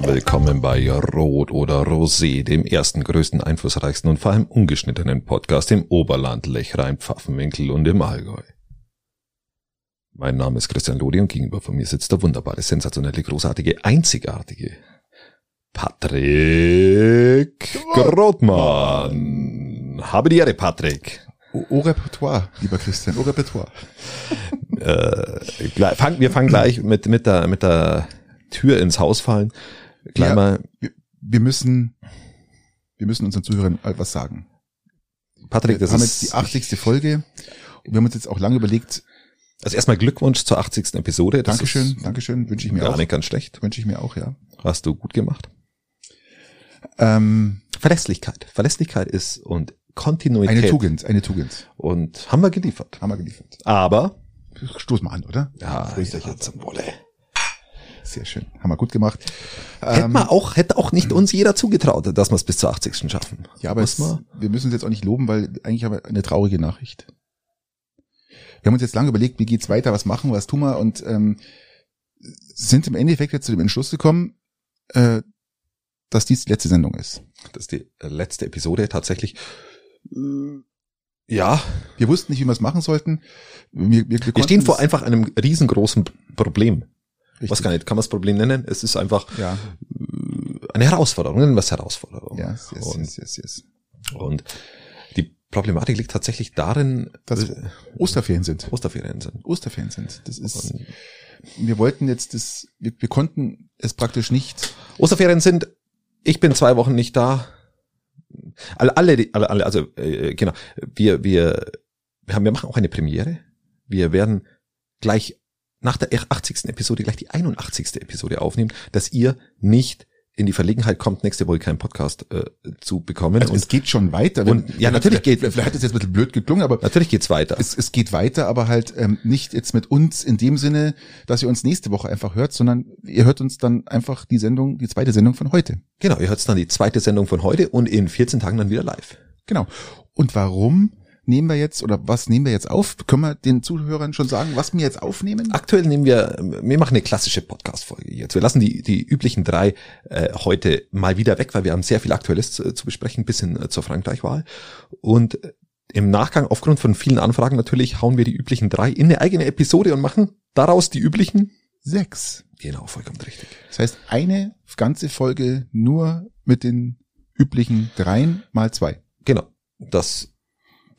willkommen bei Rot oder Rosé, dem ersten, größten, einflussreichsten und vor allem ungeschnittenen Podcast im Oberland, Lechrein, Pfaffenwinkel und im Allgäu. Mein Name ist Christian Lodi und gegenüber von mir sitzt der wunderbare, sensationelle, großartige, einzigartige Patrick Grotmann. Habe die Ehre, Patrick. Au, au Repertoire, lieber Christian, au Repertoire. äh, fang, wir fangen gleich mit, mit, der, mit der Tür ins Haus fallen. Gleich Ja. Wir, müssen, wir müssen unseren Zuhörern was sagen. Patrick, Wir das haben ist jetzt die 80. Folge. Und wir haben uns jetzt auch lange überlegt, Also erstmal Glückwunsch zur 80. Episode. Das Dankeschön, Dankeschön, wünsche ich mir Gar auch. nicht ganz schlecht. Wünsche ich mir auch, ja. Hast du gut gemacht. Ähm, Verlässlichkeit. Verlässlichkeit ist und Kontinuität. eine Tugend, eine Tugend. Und haben wir geliefert. Haben wir geliefert. Aber, Stoß mal an, oder? ja, ja jetzt. zum Wolle. Sehr schön. Haben wir gut gemacht. Hätte Ähm, man auch, hätte auch nicht uns jeder zugetraut, dass wir es bis zur 80. schaffen. Ja, aber es, wir müssen uns jetzt auch nicht loben, weil eigentlich haben wir eine traurige Nachricht. Wir haben uns jetzt lange überlegt, wie geht's weiter, was machen wir, was tun wir und ähm, sind im Endeffekt jetzt zu dem Entschluss gekommen, äh, dass dies die letzte Sendung ist. Das ist die letzte Episode tatsächlich. Äh, Ja, Wir wussten nicht, wie wir es machen sollten. Wir, wir, wir, wir stehen vor es- einfach einem riesengroßen Problem. Richtig. Was gar nicht, kann man das Problem nennen? Es ist einfach Ja, äh, eine Herausforderung, nennen wir es Herausforderung. yes, yes, und, yes, yes, yes. und die Problematik liegt tatsächlich darin, Dass äh, Osterferien sind. Osterferien sind. Osterferien sind. Das ist, Und wir wollten jetzt das, wir, wir konnten es praktisch nicht. Osterferien sind, ich bin zwei Wochen nicht da. Alle, alle, alle, alle also äh, genau, wir, wir, wir haben, wir machen auch eine Premiere. Wir werden gleich nach der 80. Episode gleich die 81. Episode aufnehmen, dass ihr nicht in die Verlegenheit kommt, nächste Woche keinen Podcast äh, zu bekommen. Also und es geht schon weiter. und- ja, natürlich geht- Vielleicht hat es jetzt ein bisschen blöd geklungen, aber natürlich geht's weiter. es, es geht weiter, aber halt ähm, nicht jetzt mit uns in dem Sinne, dass ihr uns nächste Woche einfach hört, sondern ihr hört uns dann einfach die Sendung, die zweite Sendung von heute. genau, ihr hört dann die zweite Sendung von heute und in 14 Tagen dann wieder live. Genau. Und warum nehmen wir jetzt oder was nehmen wir jetzt auf? Können wir den Zuhörern schon sagen, was wir jetzt aufnehmen? Aktuell nehmen wir, wir machen eine klassische Podcast-Folge jetzt. Wir lassen die, die üblichen drei äh, heute mal wieder weg, weil wir haben sehr viel Aktuelles zu, zu besprechen, bis hin äh, zur Frankreich-Wahl. Und äh, im Nachgang, aufgrund von vielen Anfragen natürlich, hauen wir die üblichen drei in eine eigene Episode und machen daraus die üblichen. Sechs. Genau, vollkommen richtig. Das heißt, eine ganze Folge nur mit den üblichen dreien mal zwei. Genau. Das,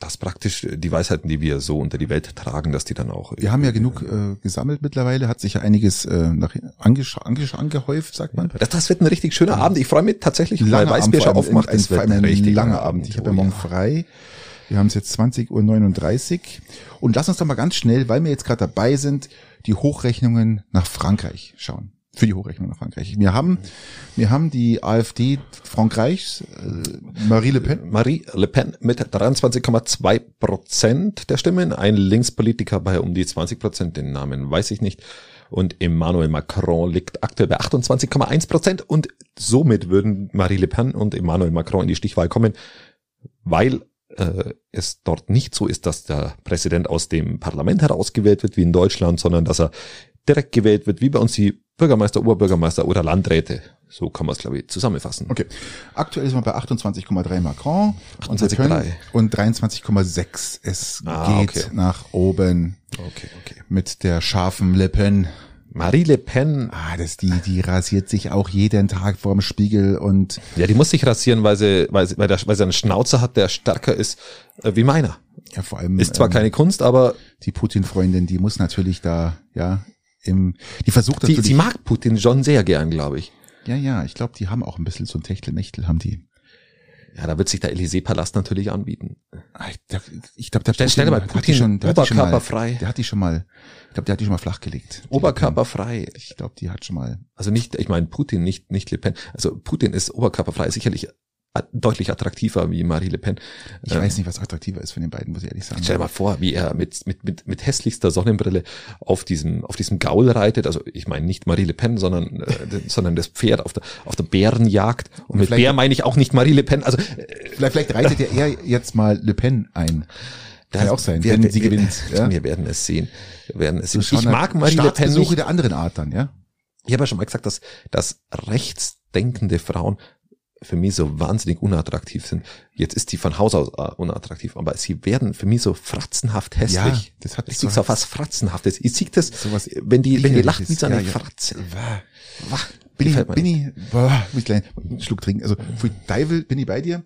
das praktisch die Weisheiten, die wir so unter die Welt tragen, dass die dann auch. Wir haben ja genug äh, gesammelt mittlerweile, hat sich ja einiges äh, nach, angesch angesch angehäuft, sagt man. Das, das wird ein richtig schöner Abend. Ich freue mich tatsächlich, weil Langer Abend, Weißbier vor schon allem aufmacht. ein, vor wird allem ein richtig langer Abend. Ich habe ja Oh morgen ja. frei. Wir haben es jetzt 20.39 Uhr. Und lass uns doch mal ganz schnell, weil wir jetzt gerade dabei sind, die Hochrechnungen nach Frankreich schauen. Für die Hochrechnung nach Frankreich. Wir haben, wir haben die AfD Frankreichs, äh, Marie Le Pen. Marie Le Pen mit 23,2 Prozent der Stimmen, ein Linkspolitiker bei um die 20 Prozent, den Namen weiß ich nicht. Und Emmanuel Macron liegt aktuell bei 28,1 Prozent und somit würden Marie Le Pen und Emmanuel Macron in die Stichwahl kommen, weil äh, es dort nicht so ist, dass der Präsident aus dem Parlament herausgewählt wird wie in Deutschland, sondern dass er direkt gewählt wird, wie bei uns die Bürgermeister, Oberbürgermeister oder Landräte. So kann man es, glaube ich, zusammenfassen. Okay. Aktuell sind wir bei 28,3 Macron und Le 28,3. Pen und 23,6. Es Ah, geht okay. nach oben Okay, okay. mit der scharfen Le Pen. Marie Le Pen Ah, das die, die rasiert sich auch jeden Tag vorm Spiegel und Ja, die muss sich rasieren, weil sie, weil sie, weil, der, weil sie einen Schnauzer hat, der stärker ist äh, wie meiner. ja vor allem Ist zwar ähm, keine Kunst, aber die Putin-Freundin, die muss natürlich da, ja, im, die versucht sie, natürlich. sie mag Putin schon sehr gern, glaube ich. ja, ja, ich glaube, die haben auch ein bisschen so ein Techtelmechtel, haben die. Ja, da wird sich der Élysée-Palast natürlich anbieten. Ich, glaube, der Stell- stell mal hat die Putin schon, der hat die schon mal, oberkörperfrei. der hat die schon mal, ich glaube, der hat die schon mal flachgelegt. Oberkörperfrei. Ich glaube, die hat schon mal. Also nicht, ich meine Putin, nicht, nicht Le Pen. Also Putin ist oberkörperfrei, sicherlich a- deutlich attraktiver wie Marie Le Pen. Ich Ähm, weiß nicht, was attraktiver ist von den beiden, muss ich ehrlich sagen. Stell dir mal vor, wie er mit, mit, mit, mit hässlichster Sonnenbrille auf diesem, auf diesem Gaul reitet. Also ich meine nicht Marie Le Pen, sondern, äh, sondern das Pferd auf der, auf der Bärenjagd. Und mit Vielleicht- Bär meine ich auch nicht Marie Le Pen. Also äh, Vielleicht, vielleicht reitet ja er jetzt mal Le Pen ein. Kann ja auch sein, wir, wenn sie wir, gewinnt. Ja? Wir werden es sehen. Wir werden es sehen. Ich mag Marie Le Pen nicht. der anderen Art dann, ja? Ich habe ja schon mal gesagt, dass, dass rechtsdenkende Frauen für mich so wahnsinnig unattraktiv sind. Jetzt ist die von Haus aus äh, unattraktiv, aber sie werden für mich so fratzenhaft hässlich. Ja, das hat ich so sehe so was Fratzenhaftes. Ich sehe das, Sowas wenn die, wenn die lacht wie so eine Ja, ja. Fratze. Wah, Bin ich, bin ich, boah, muss ich einen Schluck trinken. Also, für Deivel bin ich bei dir.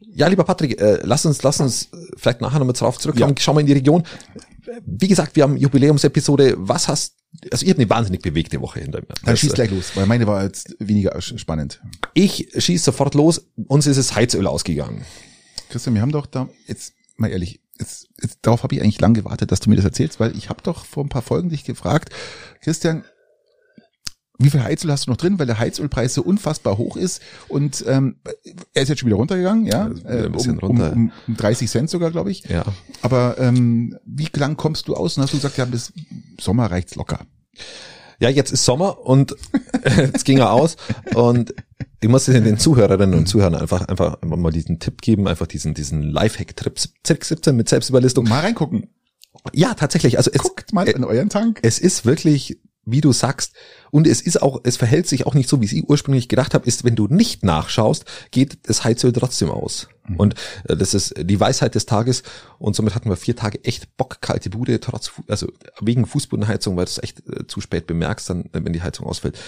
Ja, lieber Patrick, äh, lass uns, lass uns äh, vielleicht nachher nochmal drauf zurückkommen. Schauen wir in die Region. Wie gesagt, wir haben Jubiläumsepisode. Was hast, also ich habe eine wahnsinnig bewegte Woche hinter mir. Dann Das, schieß äh, gleich los, weil meine war jetzt weniger spannend. Ich schieße sofort los. Uns ist es Heizöl ausgegangen. Christian, wir haben doch da, jetzt mal ehrlich, jetzt, jetzt, darauf habe ich eigentlich lang gewartet, dass du mir das erzählst, weil ich habe doch vor ein paar Folgen dich gefragt, Christian, wie viel Heizöl hast du noch drin, weil der Heizölpreis so unfassbar hoch ist und ähm, er ist jetzt schon wieder runtergegangen, ja, äh, bisschen um, runter. um, um 30 Cent sogar, glaube ich. Ja. Aber ähm, wie lang kommst du aus? Und hast du gesagt, ja, bis Sommer reicht's locker. Ja, jetzt ist Sommer und jetzt ging er aus und ich muss den Zuhörerinnen und Zuhörern einfach, einfach, mal diesen Tipp geben, einfach diesen, diesen Lifehack-Trip, Trick 17 mit Selbstüberlistung. Mal reingucken. Ja, tatsächlich. Also es, Guckt mal äh, in euren Tank. es ist wirklich, wie du sagst, und es ist auch, es verhält sich auch nicht so, wie ich ursprünglich gedacht habe, ist, wenn du nicht nachschaust, geht das Heizöl trotzdem aus. Und äh, das ist die Weisheit des Tages. Und somit hatten wir vier Tage echt bockkalte Bude, trotz, also wegen Fußbodenheizung, weil du es echt äh, zu spät bemerkst, dann, wenn die Heizung ausfällt.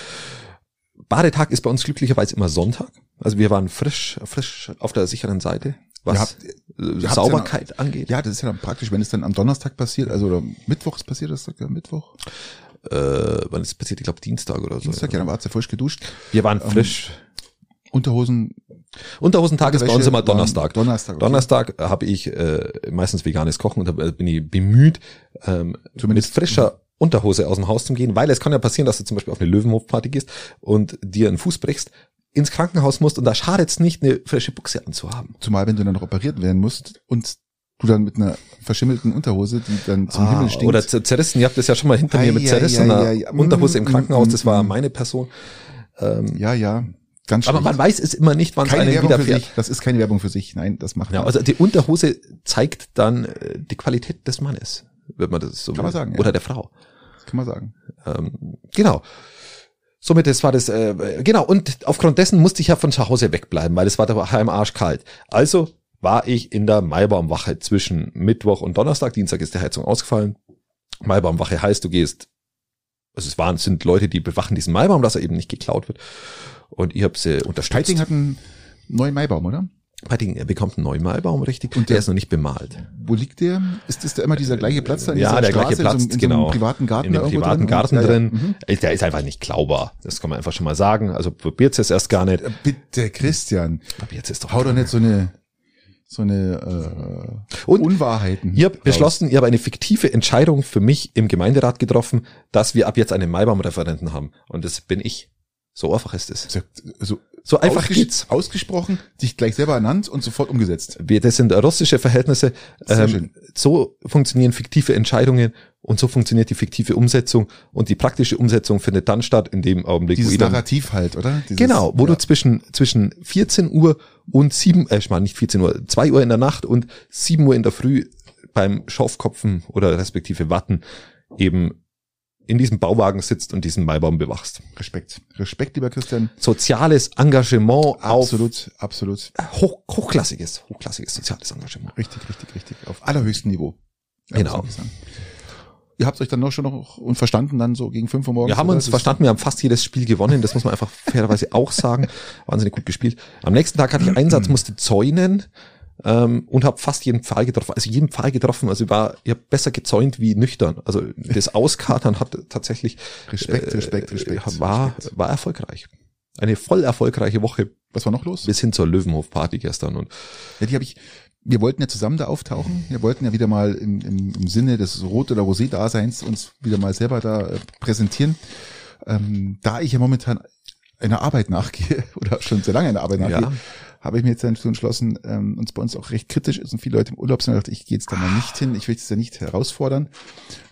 Badetag ist bei uns glücklicherweise immer Sonntag. Also wir waren frisch, frisch auf der sicheren Seite, was habt- äh, Sauberkeit angeht. Ja, das ist ja dann praktisch, wenn es dann am Donnerstag passiert, also oder Mittwochs passiert, das ja Mittwoch. Äh, wann ist es passiert? Ich glaube Dienstag oder so. Dienstag, ja, dann warst du frisch geduscht. Wir waren frisch. Unterhosen, Unterhosentag ist bei uns immer Donnerstag. Donnerstag, okay. Donnerstag habe ich äh, meistens veganes Kochen und da bin ich bemüht, ähm, mit frischer Unterhose aus dem Haus zu gehen, weil es kann ja passieren, dass du zum Beispiel auf eine Löwenhofparty gehst und dir einen Fuß brichst, ins Krankenhaus musst und da schadet es nicht, eine frische Buchse anzuhaben. zumal wenn du dann noch operiert werden musst und du dann mit einer verschimmelten Unterhose, die dann zum Himmel stinkt. Ah, Oder zer- zerrissen, ihr habt das ja schon mal hinter Ei, mir mit zerrissener ei, ei. Unterhose im Mm, Krankenhaus, mm, das war mm. meine Person. ja, ja, ganz Aber schlecht. man weiß es immer nicht, wann es einem Werbung für sich. Das ist keine Werbung für sich. Nein, das macht Ja, man. also die Unterhose zeigt dann äh, die Qualität des Mannes, wenn man das so Kann will. man sagen, ja. Oder der Frau. das kann man sagen. Ähm, genau. Somit, das war das, äh, genau, und aufgrund dessen musste ich ja von zu Hause wegbleiben, weil es war daheim arschkalt. Also war ich in der Maibaumwache zwischen Mittwoch und Donnerstag. Dienstag ist die Heizung ausgefallen. Maibaumwache heißt, du gehst, also es waren, es sind Leute, die bewachen diesen Maibaum, dass er eben nicht geklaut wird. Und ich habe sie unterstützt. Steiting hat einen neuen Maibaum, oder? Peiting, er bekommt einen neuen Maibaum, richtig, Und und der der- ist noch nicht bemalt. Wo liegt der? Ist das da immer dieser gleiche Platz da in Ja, der Straße, gleiche Platz, in so, in genau. So privaten Garten in dem privaten drin? Garten Ja, ja. drin. Mhm. Äh, Der ist einfach nicht klaubar. Das kann man einfach schon mal sagen. Also probiert es erst gar nicht. Bitte, Christian, Aber jetzt ist doch hau doch nicht so eine so eine äh, Und Unwahrheiten. Habe raus. beschlossen, ich habe eine fiktive Entscheidung für mich im Gemeinderat getroffen, dass wir ab jetzt einen Maibaum-Referenten haben. Und das bin ich. So einfach ist es. So, so, So einfach ausges- geht's. Ausgesprochen, sich gleich selber ernannt und sofort umgesetzt. Das sind russische Verhältnisse. Ähm, so funktionieren fiktive Entscheidungen und so funktioniert die fiktive Umsetzung. Und die praktische Umsetzung findet dann statt, in dem Augenblick, Dieses dann Narrativ halt, oder? Dieses, Genau, wo ja. du zwischen, zwischen 14 Uhr und 7, äh, ich meine nicht 14 Uhr, 2 Uhr in der Nacht und 7 Uhr in der Früh beim Schorfkopfen oder respektive Watten eben in diesem Bauwagen sitzt und diesen Maibaum bewachst. Respekt. Respekt, lieber Christian. Soziales Engagement Absolut, absolut. auf hoch, hochklassiges, hochklassiges soziales Engagement. Richtig, richtig, richtig. Auf allerhöchstem Niveau. Genau. Ihr habt euch dann noch schon noch und verstanden dann so gegen 5 Uhr morgens? Wir haben uns verstanden, wir haben fast jedes Spiel gewonnen, das muss man einfach fairerweise auch sagen. Wahnsinnig gut gespielt. Am nächsten Tag hatte ich Einsatz, musste zäunen ähm, und habe fast jeden Pfahl getroffen. Also jeden Pfahl getroffen. Also ich war, ich habe besser gezäunt wie nüchtern. Also das Auskatern hat tatsächlich Respekt, Respekt, äh, Respekt. war, Respekt. war erfolgreich. Eine voll erfolgreiche Woche Was war noch los? bis hin zur Löwenhof-Party gestern. Und Ja, die habe ich. Wir wollten ja zusammen da auftauchen. Wir wollten ja wieder mal im, im, im Sinne des Rot- oder Rosé-Daseins uns wieder mal selber da äh, präsentieren. Ähm, da ich ja momentan einer Arbeit nachgehe oder schon sehr lange einer Arbeit nachgehe, Ja. Habe ich mir jetzt dazu entschlossen, ähm, uns bei uns auch recht kritisch ist und viele Leute im Urlaub sind, dachte ich, gehe jetzt da mal nicht hin, ich will das ja nicht herausfordern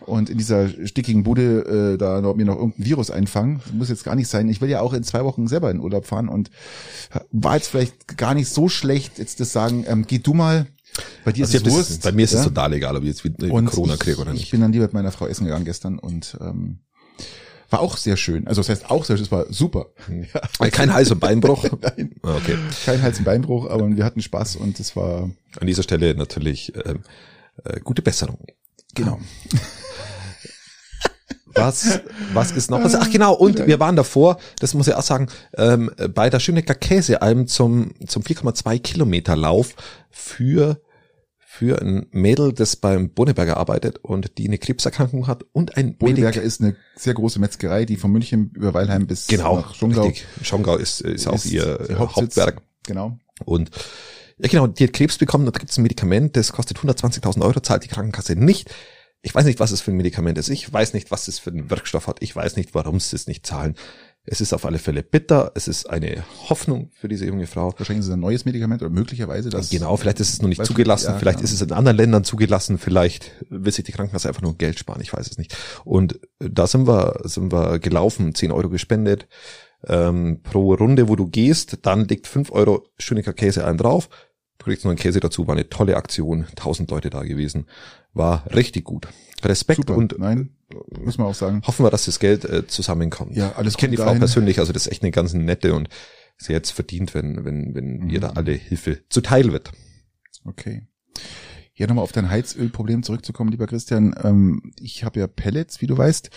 und in dieser stickigen Bude äh, da noch, mir noch irgendein Virus einfangen. Das muss jetzt gar nicht sein. Ich will ja auch in zwei Wochen selber in Urlaub fahren und war jetzt vielleicht gar nicht so schlecht, jetzt das sagen, ähm, geh du mal, bei dir also ist es Wurst. bei mir ist es ja? total egal, ob ich jetzt wieder und Corona ich, kriege oder Ich nicht. bin dann lieber mit meiner Frau essen gegangen gestern und ähm, War auch sehr schön. Also das heißt auch sehr schön, es war super. Ja. Kein Hals- und Beinbruch. Nein, Ah, Okay. kein Hals- und Beinbruch, aber wir hatten Spaß und es war An dieser Stelle natürlich ähm, äh, gute Besserung. genau. Was, was ist noch? Was, ach genau, und wir waren davor, das muss ich auch sagen, ähm, bei der Schönecker Käsealm zum, zum 4,2 Kilometer Lauf für, für ein Mädel, das beim Boneberger arbeitet und die eine Krebserkrankung hat und ein Bodeberger ist eine sehr große Metzgerei, die von München über Weilheim bis Genau, nach Schongau richtig. Schongau ist, ist auch ihr äh, Hauptsitz. Hauptwerk. Genau. Und ja genau, die hat Krebs bekommen da gibt es ein Medikament, das kostet 120.000 Euro, zahlt die Krankenkasse nicht. Ich weiß nicht, was es für ein Medikament ist. Ich weiß nicht, was es für einen Wirkstoff hat. Ich weiß nicht, warum sie es nicht zahlen. Es ist auf alle Fälle bitter. Es ist eine Hoffnung für diese junge Frau. Wahrscheinlich ist es ein neues Medikament oder möglicherweise das. Genau, vielleicht ist es noch nicht zugelassen, ja, vielleicht ja. ist es in anderen Ländern zugelassen, vielleicht will sich die Krankenkasse einfach nur Geld sparen, ich weiß es nicht. Und da sind wir, sind wir gelaufen, 10 Euro gespendet ähm, pro Runde, wo du gehst, dann liegt 5 Euro Schönecker Käse ein drauf, du kriegst noch einen Käse dazu, war eine tolle Aktion, 1000 Leute da gewesen, war richtig gut. Respekt Super. und Nein, muss man auch sagen. hoffen wir, dass das Geld äh, zusammenkommt. Ja, alles ich kenne die Frau dahin. persönlich, also das ist echt eine ganz nette und sie jetzt verdient, wenn, wenn, wenn ihr da alle Hilfe zuteil wird. Okay. Hier nochmal auf dein Heizölproblem zurückzukommen, lieber Christian. Ähm, ich habe ja Pellets, wie du weißt.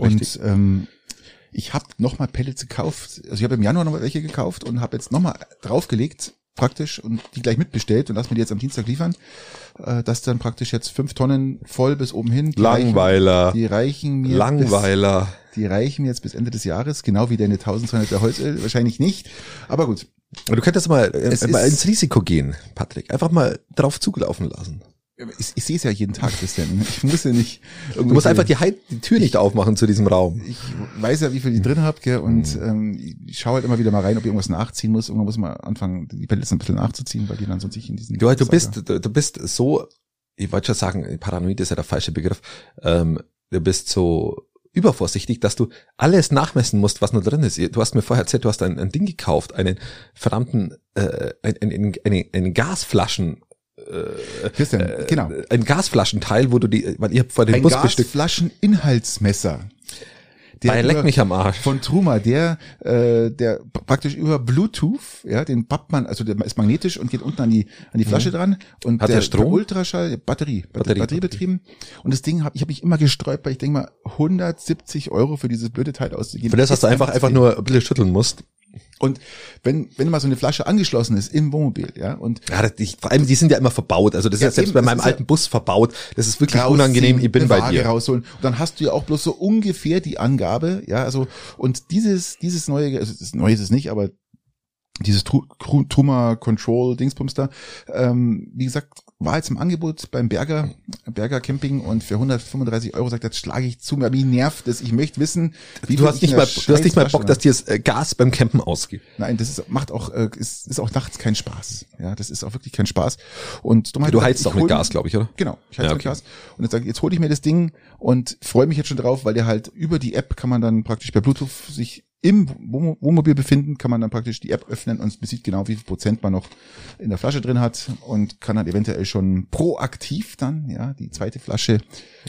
Richtig. Und ähm, ich habe nochmal Pellets gekauft. Also ich habe im Januar noch mal welche gekauft und habe jetzt nochmal draufgelegt, praktisch, und die gleich mitbestellt und lass mir die jetzt am Dienstag liefern. Äh, das dann praktisch jetzt fünf Tonnen voll bis oben hin. Die Langweiler. Reichen, die reichen mir Langweiler. Bis, die reichen mir jetzt bis Ende des Jahres, genau wie deine 1200 Liter Holzöl. Wahrscheinlich nicht. Aber gut. Du könntest mal, äh, mal ins Risiko gehen, Patrick. Einfach mal drauf zugelaufen lassen. Ich, ich sehe es ja jeden Tag, Christian. Ich muss ja nicht Du musst einfach die, die Tür nicht aufmachen zu diesem Raum. ich weiß ja, wie viel ich drin habt, gell, und ähm, ich schaue halt immer wieder mal rein, ob ich irgendwas nachziehen muss. Irgendwann muss man anfangen, die Pellets ein bisschen nachzuziehen, weil die dann sonst nicht in diesen. Du, du bist, du, du bist so, ich wollte schon sagen, paranoid ist ja der falsche Begriff. Ähm, du bist so übervorsichtig, dass du alles nachmessen musst, was nur drin ist. Du hast mir vorher erzählt, du hast ein, ein Ding gekauft, einen verdammten, äh, ein, ein, ein, eine, einen Gasflaschen, Christian, äh, genau. ein Gasflaschenteil, wo du die, weil ihr habt vor dem Ein Bus bestückt. Gasflascheninhaltsmesser. Der Bei leck mich am Arsch. Von Truma, der, äh, der praktisch über Bluetooth, ja, den pappt man, also der ist magnetisch und geht unten an die, an die Flasche dran. Und Mhm. Hat der, der Strom? Der Ultraschall, Batterie, Batterie, Batterie, Batteriebetrieben. Und das Ding habe ich, hab mich immer gesträubt, weil ich denke mal, 170 Euro für dieses blöde Teil auszugeben. Für das, dass du einfach, einfach nur ein bisschen schütteln musst. Und wenn, wenn mal so eine Flasche angeschlossen ist im Wohnmobil, ja, und Ja, ich, vor allem, die sind ja immer verbaut. Also das ist Ja, selbst bei meinem ist ja- alten Bus verbaut. Das ist wirklich rausziehen, unangenehm. Ich bin bei dir. rausholen. Und dann hast du ja auch bloß so ungefähr die Angabe, ja, also, und dieses, dieses neue, also das neue ist es nicht, aber dieses Truma Control Dingsbums da, ähm, wie gesagt, war jetzt im Angebot beim Berger, Berger Camping und für 135 Euro sagt, jetzt schlage ich zu, mir nervt das, ich möchte wissen, wie Du hast ich nicht mal, du hast nicht mal Bock, dass dir das äh, Gas beim Campen ausgeht. Nein, das ist, macht auch, äh, ist, ist auch nachts kein Spaß. Ja, das ist auch wirklich kein Spaß. Und hab ich Du heizt auch mit Gas, glaube ich, oder? Genau, ich heiz Ja, mit okay. Gas. Und jetzt sage ich, jetzt hole ich mir das Ding und freue mich jetzt schon drauf, weil der halt über die App kann man dann praktisch per Bluetooth sich im Wohn- Wohnmobil befinden, kann man dann praktisch die App öffnen und sieht genau, wie viel Prozent man noch in der Flasche drin hat und kann dann eventuell schon proaktiv dann, ja, die zweite Flasche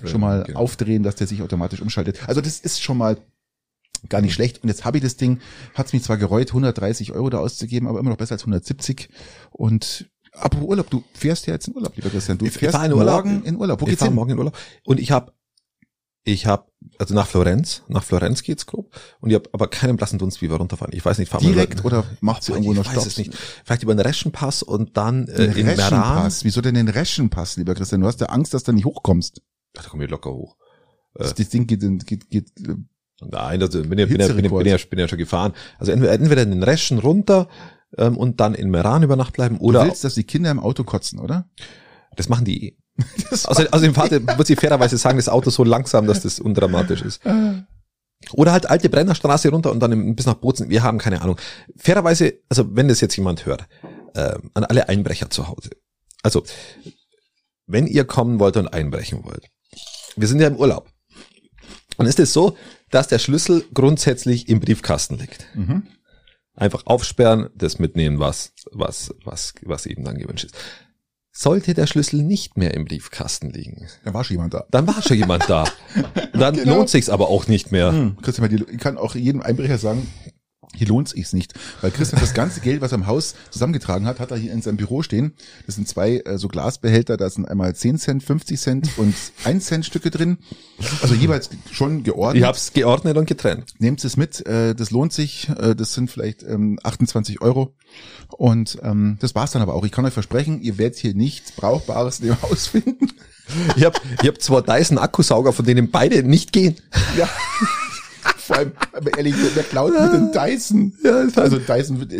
schon mal genau. aufdrehen, dass der sich automatisch umschaltet. Also das ist schon mal gar nicht schlecht. Und jetzt habe ich das Ding, hat's mich zwar gereut, 130 Euro da auszugeben, aber immer noch besser als 170. Und apropos Urlaub, du fährst ja jetzt in Urlaub, lieber Christian. Du Ich- fährst in Urlaub. morgen in Urlaub. Wo ich geht's hin? morgen in Urlaub. Und ich habe, ich habe, also nach Florenz, nach Florenz geht's grob. Und ich habe aber keinen blassen Dunst, wie wir runterfahren. Ich weiß nicht, fahren wir Direkt über- oder macht sie Boah, irgendwo ich noch weiß Stopp? es nicht. Vielleicht über den Reschenpass und dann äh, Den in Meran. Reschenpass. Wieso denn den Reschenpass, lieber Christian? Du hast ja Angst, dass du nicht hochkommst. Ach, da komme ich locker hoch. Das, das Ding geht, geht, geht äh, Nein, also bin ja, bin ja, bin ja, bin ja, bin ja schon gefahren. Also entweder, entweder in den Reschen runter ähm, und dann in Meran über Nacht bleiben du oder willst, dass die Kinder im Auto kotzen, oder? das machen die eh. Das Also, also im Vater muss ich fairerweise sagen, das Auto so langsam, dass das undramatisch ist. Oder halt alte Brennerstraße runter und dann bis nach Bozen. Wir haben keine Ahnung. Fairerweise, also wenn das jetzt jemand hört, ähm, an alle Einbrecher zu Hause. Also, wenn ihr kommen wollt und einbrechen wollt. Wir sind ja im Urlaub. Und ist es so, dass der Schlüssel grundsätzlich im Briefkasten liegt. Mhm. Einfach aufsperren, das mitnehmen, was, was, was, was eben dann gewünscht ist. Sollte der Schlüssel nicht mehr im Briefkasten liegen, Da war schon jemand da. dann war schon jemand da. Dann Genau. lohnt sich's aber auch nicht mehr. Hm, Christian, ich kann auch jedem Einbrecher sagen, hier lohnt sich's nicht. Weil Christian das ganze Geld, was er im Haus zusammengetragen hat, hat er hier in seinem Büro stehen. Das sind zwei äh, so Glasbehälter, da sind einmal 10 Cent, 50 Cent und 1 Cent Stücke drin. Also jeweils schon geordnet. Ich hab's geordnet und getrennt. Nehmt es mit, äh, das lohnt sich. Äh, das sind vielleicht ähm, 28 Euro. Und ähm, das war's dann aber auch. Ich kann euch versprechen, ihr werdet hier nichts Brauchbares in dem Haus finden. Ich hab, ich hab zwar Dyson Akkusauger, von denen beide nicht gehen. Ja. Vor allem, aber ehrlich, wer klaut mit dem Dyson? Ja, also Dyson wird,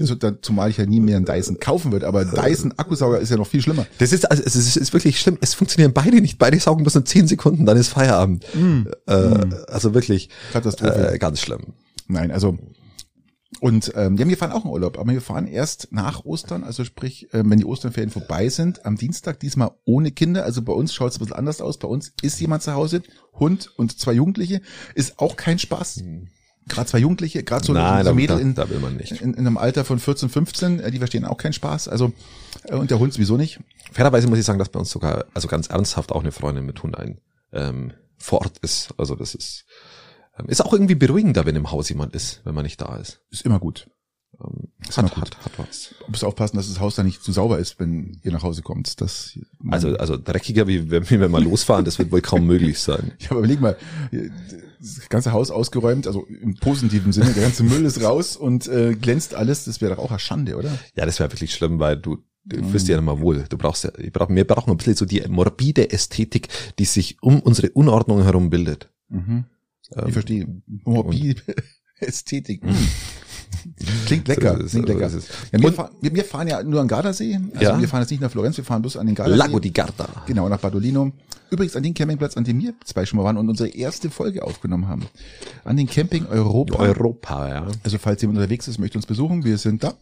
also, zumal ich ja nie mehr einen Dyson kaufen würde, aber Dyson Akkusauger ist ja noch viel schlimmer. Das ist, also, es ist, ist wirklich schlimm. Es funktionieren beide nicht. Beide saugen bloß nur 10 Sekunden, dann ist Feierabend. Äh, Also wirklich Katastrophe. äh, ganz schlimm. Nein, also und ähm, ja, wir fahren auch in Urlaub, aber wir fahren erst nach Ostern, also sprich, ähm, wenn die Osternferien vorbei sind, am Dienstag diesmal ohne Kinder. Also bei uns schaut es ein bisschen anders aus. Bei uns ist jemand zu Hause, Hund und zwei Jugendliche, ist auch kein Spaß. Gerade zwei Jugendliche, gerade so, Nein, so Mädel in, da will man nicht. in, in einem Alter von 14, 15, äh, die verstehen auch keinen Spaß. Also äh, und der Hund sowieso nicht. Fairerweise muss ich sagen, dass bei uns sogar, also ganz ernsthaft auch eine Freundin mit Hund ein ähm, vor Ort ist. Also das ist, ist auch irgendwie beruhigender, wenn im Haus jemand ist, wenn man nicht da ist. Ist immer gut. Ähm, Ist immer hat, gut. hat, hat was. Muss aufpassen, dass das Haus da nicht zu sauber ist, wenn ihr nach Hause kommt. Das, Also, also dreckiger, wie wenn wir mal losfahren, das wird wohl kaum möglich sein. Ja, aber überleg mal, das ganze Haus ausgeräumt, also im positiven Sinne, der ganze Müll ist raus und äh, glänzt alles, das wäre doch auch eine Schande, oder? Ja, das wäre wirklich schlimm, weil du, du fühlst dir ja mal wohl. Du brauchst ja, ich brauch, wir brauchen ein bisschen so die morbide Ästhetik, die sich um unsere Unordnung herum bildet. Mhm. Ähm, Ich verstehe. Morbid Ästhetik. Mhm. Klingt lecker, ist klingt lecker. Ja, wir, fahren, wir, wir fahren ja nur an Gardasee. Also Ja. wir fahren jetzt nicht nach Florenz, wir fahren bloß an den Gardasee. Lago di Garda. Genau, nach Badolino. Übrigens an den Campingplatz, an dem wir zwei schon mal waren und unsere erste Folge aufgenommen haben. An den Camping Europa. Europa, ja. Also falls jemand unterwegs ist, möchte uns besuchen, wir sind da.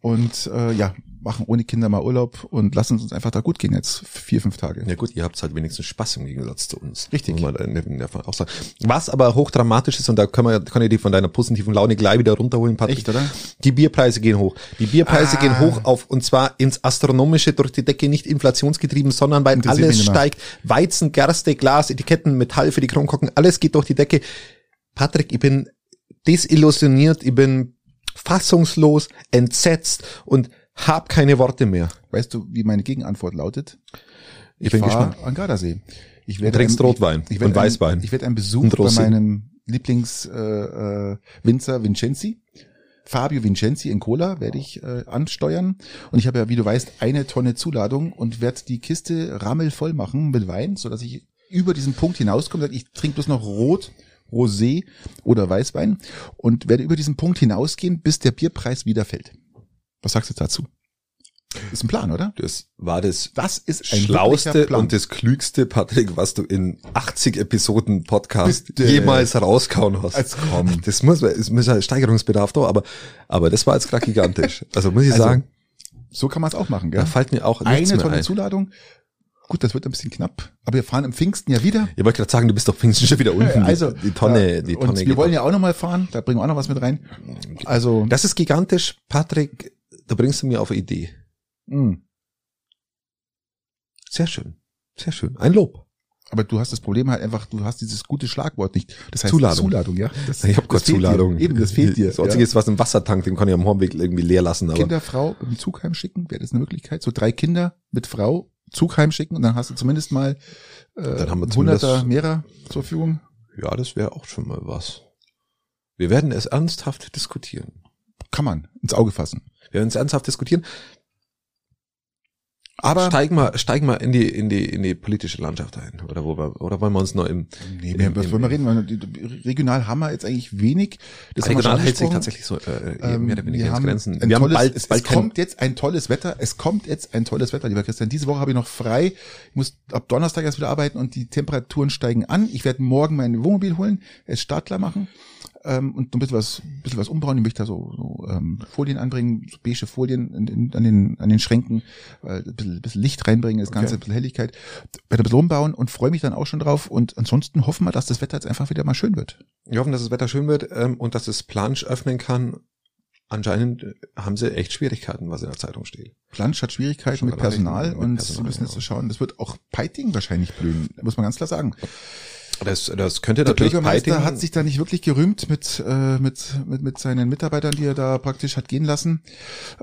Und äh, ja, machen ohne Kinder mal Urlaub und lassen es uns einfach da gut gehen jetzt. Vier, fünf Tage. Ja gut, ihr habt halt wenigstens Spaß im Gegensatz zu uns. Richtig. Auch sagen. Was aber hochdramatisch ist, und da können wir, kann ich dich von deiner positiven Laune gleich wieder runterholen, Patrick. Echt, oder? Die Bierpreise gehen hoch. Die Bierpreise Ah. gehen hoch auf, und zwar ins Astronomische durch die Decke, nicht inflationsgetrieben, sondern weil alles steigt. Weizen, Gerste, Glas, Etiketten, Metall für die Kronkorken, alles geht durch die Decke. Patrick, ich bin desillusioniert, ich bin fassungslos, entsetzt und hab keine Worte mehr. Weißt du, wie meine Gegenantwort lautet? Ich bin fahr gespannt. an Gardasee. Ich Und trinkst ein- Rotwein ich, ich werd und Weißwein. Ein, ich werde einen Besuch bei meinem Lieblingswinzer äh, Winzer Vincenzi. Fabio Vincenzi in Cola werde ich äh, ansteuern. Und ich habe ja, wie du weißt, eine Tonne Zuladung und werde die Kiste rammelvoll machen mit Wein, sodass ich über diesen Punkt hinauskomme. Ich trinke bloß noch Rot, Rosé oder Weißwein und werde über diesen Punkt hinausgehen, bis der Bierpreis wieder fällt. Was sagst du dazu? Ist ein Plan, oder? Das war das Das ist ein Schlauste Plan. und das Klügste, Patrick, was du in 80 Episoden Podcast Bitte. jemals rausgehauen hast. Als komm. Das muss, es muss ja Steigerungsbedarf da, aber, aber das war jetzt gerade gigantisch. Also muss ich Also, sagen, So kann man es auch machen, gell? da fällt mir auch Eine Tonne ein. Zuladung. Gut, das wird ein bisschen knapp, aber wir fahren im Pfingsten ja wieder. Ich wollte gerade sagen, du bist doch Pfingsten schon wieder unten. Also die, die Tonne, ja, die und Tonne. wir geht wollen ja auch nochmal fahren, da bringen wir auch noch was mit rein. Also, das ist gigantisch, Patrick. Da bringst du mir auf eine Idee. Mh. Sehr schön, sehr schön. Ein Lob. aber du hast das Problem halt einfach, du hast dieses gute Schlagwort nicht. Das heißt Zuladung. Zuladung, ja. Das, Ich habe gerade Zuladung. Dir. Eben, das fehlt dir. Das einzige ist was im Wassertank, den kann ich am Hornweg irgendwie leer lassen. Aber Kinderfrau dem Zug heimschicken, wäre das eine Möglichkeit? So drei Kinder mit Frau, Zug heimschicken und dann hast du zumindest mal äh, Dann haben wir hunderter mehrer zur Verfügung. ja, das wäre auch schon mal was. Wir werden es ernsthaft diskutieren. Kann man ins Auge fassen. Wir werden es ernsthaft diskutieren. Aber steigen wir, steigen wir in die, in die, in die politische Landschaft ein. Oder wo wir, oder wollen wir uns noch im, Nee, im- was wollen wir reden? Weil Regional haben wir jetzt eigentlich wenig. Das Regional hält sich tatsächlich so, äh, Ähm, mehr oder weniger wir haben Grenzen. Wir haben bald, es, bald es kommt jetzt ein tolles Wetter. Es kommt jetzt ein tolles Wetter, lieber Christian. Diese Woche habe ich noch frei. Ich muss ab Donnerstag erst wieder arbeiten und die Temperaturen steigen an. Ich werde morgen mein Wohnmobil holen, es startklar machen ähm, und ein bisschen was, ein bisschen was umbauen. Ich möchte da so, so ähm, Folien anbringen, so beige Folien in, in, an, den, an den Schränken, äh, ein, bisschen, ein bisschen Licht reinbringen, das Ganze, Okay. ein bisschen Helligkeit. Werde ein bisschen umbauen und freue mich dann auch schon drauf. Und ansonsten hoffen wir, dass das Wetter jetzt einfach wieder mal schön wird. wir hoffen, dass das Wetter schön wird, ähm, und dass es Plansch öffnen kann. anscheinend äh, haben sie echt Schwierigkeiten, was in der Zeitung steht. Plansch hat Schwierigkeiten mit Personal mit und Personal, sie müssen jetzt so schauen, das wird auch Peiting wahrscheinlich blühen, muss man ganz klar sagen. Das, das könnte Der natürlich Bürgermeister Peiting- hat sich da nicht wirklich gerühmt mit, äh, mit, mit, mit seinen Mitarbeitern, die er da praktisch hat gehen lassen.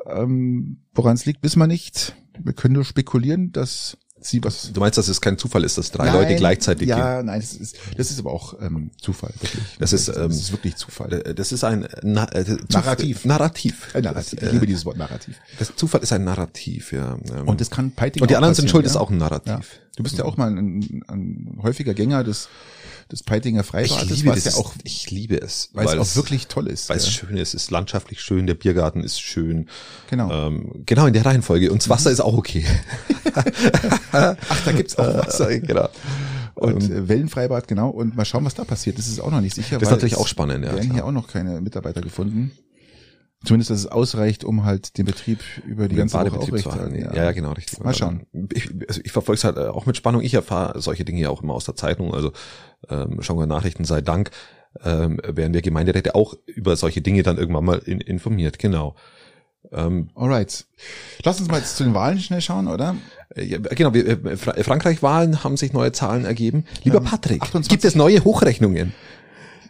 Ähm, Woran es liegt, wissen wir nicht. Wir können nur spekulieren, dass sie was Du meinst, dass es kein Zufall ist, dass drei Nein, Leute gleichzeitig Ja, nein, das ist, das ist aber auch ähm, Zufall, wirklich. Das ist, ähm, das ist wirklich Zufall. gehen. Äh, Das ist ein Na äh, Narrativ. Narrativ. Ein Narrativ. Das, Ich liebe äh, dieses Wort Narrativ. das Zufall ist ein Narrativ, ja. Ähm, Und das kann Peiting und die anderen sind schuld, ja? ist auch ein Narrativ. Ja. Du bist ja auch mal ein, ein häufiger Gänger des, des Peitinger liebe was das, ja auch, ich liebe es, weil es auch wirklich toll ist. weil es ja. schön ist, es ist landschaftlich schön, der Biergarten ist schön. Genau. Ähm, genau in der Reihenfolge. Und das Wasser ist auch okay. Ach, da gibt's auch. Äh, genau. Und Ähm, äh, Wellenfreibad, genau. Und mal schauen, was da passiert. Das ist auch noch nicht sicher. Das ist weil natürlich es auch spannend, ja, werden klar. hier auch noch keine Mitarbeiter gefunden. Zumindest, dass es ausreicht, um halt den Betrieb über die den ganze Woche Badebetrieb zu halten. aufrechtzuerhalten. Ja. ja, genau, richtig. Mal schauen. Ich, also ich verfolge es halt äh, auch mit Spannung. Ich erfahre solche Dinge ja auch immer aus der Zeitung. Also ähm, schauen wir Nachrichten sei Dank, ähm, werden wir Gemeinderäte auch über solche Dinge dann irgendwann mal in, informiert. Genau. Ähm, Alright. Lass uns mal jetzt zu den Wahlen schnell schauen, oder? äh, ja, genau, äh, Fra Frankreich-Wahlen haben sich neue Zahlen ergeben. Lieber Ähm, Patrick, 28 gibt es neue Hochrechnungen?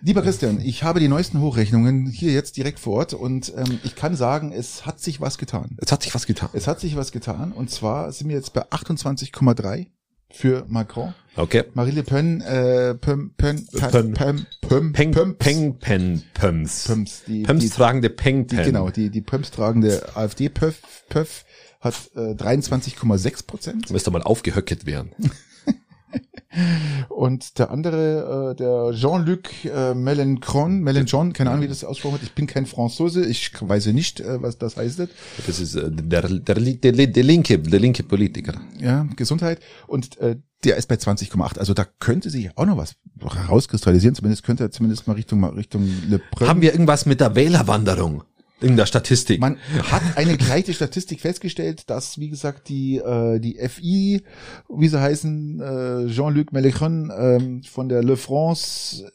Lieber Christian, ich habe die neuesten Hochrechnungen hier jetzt direkt vor Ort und ähm, ich kann sagen, es hat sich was getan. Es hat sich was getan. Es hat sich was getan und zwar sind wir jetzt bei 28,3 für Macron. Okay. Marie Le Pen, äh, Pöm, Pön. Pön, Pöm, Pöm, Peng, Pöms, Peng, Pen, Pöms. Pöms, die, Pöms die, tragende Peng, die, Pen. genau, die, die Pöms tragende AfD-Pöf, Pöf hat äh, 23,6 Prozent Müsste mal aufgehöcket werden. und der andere, äh, der Jean-Luc äh, Mélenchon, Mélenchon, keine Ahnung, wie das ausgesprochen wird, ich bin kein Franzose, ich weiß nicht, äh, was das heißt. Das ist äh, der, der, der, der linke, der linke Politiker. ja, Gesundheit. Und äh, der ist bei 20,8. Also da könnte sich auch noch was herauskristallisieren. Zumindest könnte er zumindest mal Richtung mal Richtung Le Pen. Haben wir irgendwas mit der Wählerwanderung in der Statistik? Man hat eine gleiche Statistik festgestellt, dass, wie gesagt, die, äh, die FI, wie sie heißen, äh, Jean-Luc Mélenchon ähm, von der Le France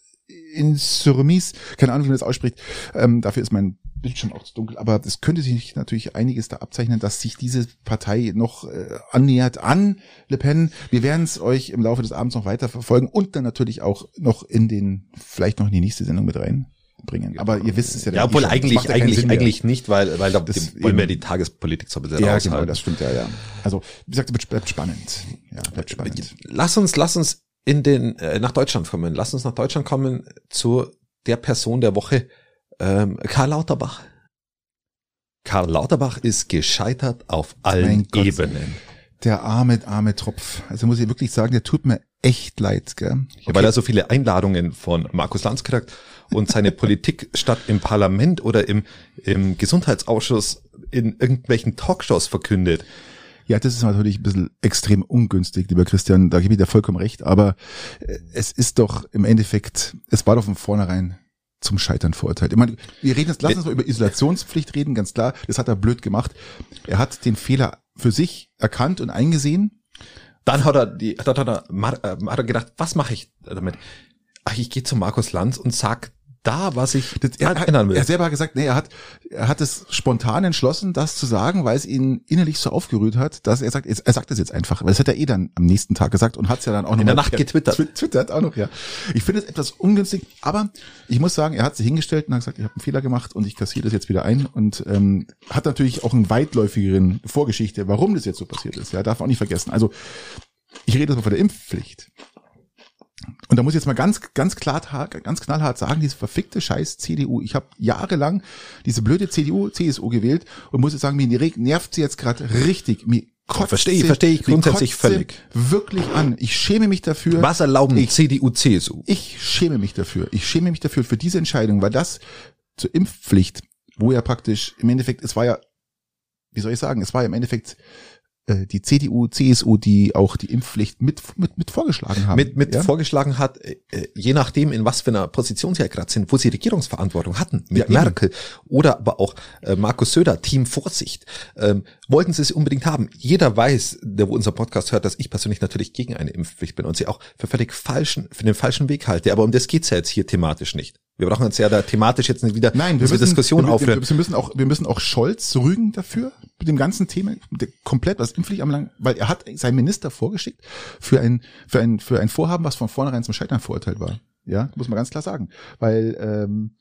Insoumise, keine Ahnung, wie man das ausspricht, ähm, dafür ist mein Bildschirm auch zu dunkel, aber es könnte sich natürlich einiges da abzeichnen, dass sich diese Partei noch äh, annähert an Le Pen. Wir werden es euch im Laufe des Abends noch weiter verfolgen und dann natürlich auch noch in den, vielleicht noch in die nächste Sendung mit reinbringen. Aber ihr wisst es ja. ja, obwohl eigentlich, ja eigentlich, eigentlich nicht, weil, weil da wollen wir die Tagespolitik so ein bisschen Ja, raushalten. genau, das stimmt, ja, ja. Also, wie gesagt, es bleibt spannend. Ja, bleibt spannend. Lass uns, lass uns in den, äh, nach Deutschland kommen. Lass uns nach Deutschland kommen zu der Person der Woche, ähm, Karl Lauterbach. Karl Lauterbach ist gescheitert auf allen Mein Gott. Ebenen. Der arme, arme Tropf. Also muss ich wirklich sagen, der tut mir echt leid, gell? Ja, weil er so viele Einladungen von Markus Lanz kriegt und seine Politik statt im Parlament oder im, im Gesundheitsausschuss in irgendwelchen Talkshows verkündet. Ja, das ist natürlich ein bisschen extrem ungünstig, lieber Christian, da gebe ich dir vollkommen recht, aber äh, es ist doch im Endeffekt, es war doch von vornherein zum Scheitern verurteilt. Ich meine, wir reden jetzt, lass uns mal über Isolationspflicht reden, ganz klar, das hat er blöd gemacht. Er hat den Fehler für sich erkannt und eingesehen. Dann hat er die, hat er, äh, hat er gedacht, was mache ich damit? Ach, ich gehe zu Markus Lanz und sag da, was ich Das, er, ändern will. er selber hat gesagt, nee, er hat, er hat es spontan entschlossen, das zu sagen, weil es ihn innerlich so aufgerührt hat, dass er sagt, er sagt es jetzt einfach, weil das hat er eh dann am nächsten Tag gesagt und hat es ja dann auch noch In der Nacht getwittert. Twi- Twittert auch noch, ja. Ich finde es etwas ungünstig, aber ich muss sagen, er hat sich hingestellt und hat gesagt, ich habe einen Fehler gemacht und ich kassiere das jetzt wieder ein und ähm, hat natürlich auch einen weitläufigeren Vorgeschichte, warum das jetzt so passiert ist. Ja, darf man auch nicht vergessen. Also ich rede jetzt mal von der Impfpflicht. Und da muss ich jetzt mal ganz, ganz klar, ganz knallhart sagen, diese verfickte Scheiß CDU. Ich habe jahrelang diese blöde CDU, CSU gewählt und muss jetzt sagen, mir nervt sie jetzt gerade richtig. Mir kotzt Verstehe ich, sie- verstehe ich grundsätzlich völlig. Wirklich an. Ich schäme mich dafür. was erlauben Ich- CDU, CSU? Ich schäme mich dafür. Ich schäme mich dafür für diese Entscheidung, weil das zur Impfpflicht, wo ja praktisch im Endeffekt, es war ja, wie soll ich sagen, es war ja im Endeffekt äh, die CDU, CSU, die auch die Impfpflicht mit, mit, mit vorgeschlagen haben. Mit, mit ja? vorgeschlagen hat, äh, äh, je nachdem, in was für einer Position sie ja gerade sind, wo sie Regierungsverantwortung hatten, mit Ja. Merkel oder aber auch äh, Markus Söder, Team Vorsicht, ähm, wollten sie es unbedingt haben. Jeder weiß, der wo unser Podcast hört, dass ich persönlich natürlich gegen eine Impfpflicht bin und sie auch für völlig falschen, für den falschen Weg halte. Aber um das geht's ja jetzt hier thematisch nicht. Wir brauchen uns ja da thematisch jetzt nicht wieder Nein, wir müssen, Diskussion wir, aufhören. wir, wir müssen auch, wir müssen auch Scholz rügen dafür, mit dem ganzen Thema, der, komplett, was Impfpflicht anbelangt, weil er hat seinen Minister vorgeschickt für ein, für ein, für ein Vorhaben, was von vornherein zum Scheitern verurteilt war. Ja, muss man ganz klar sagen. Weil, ähm,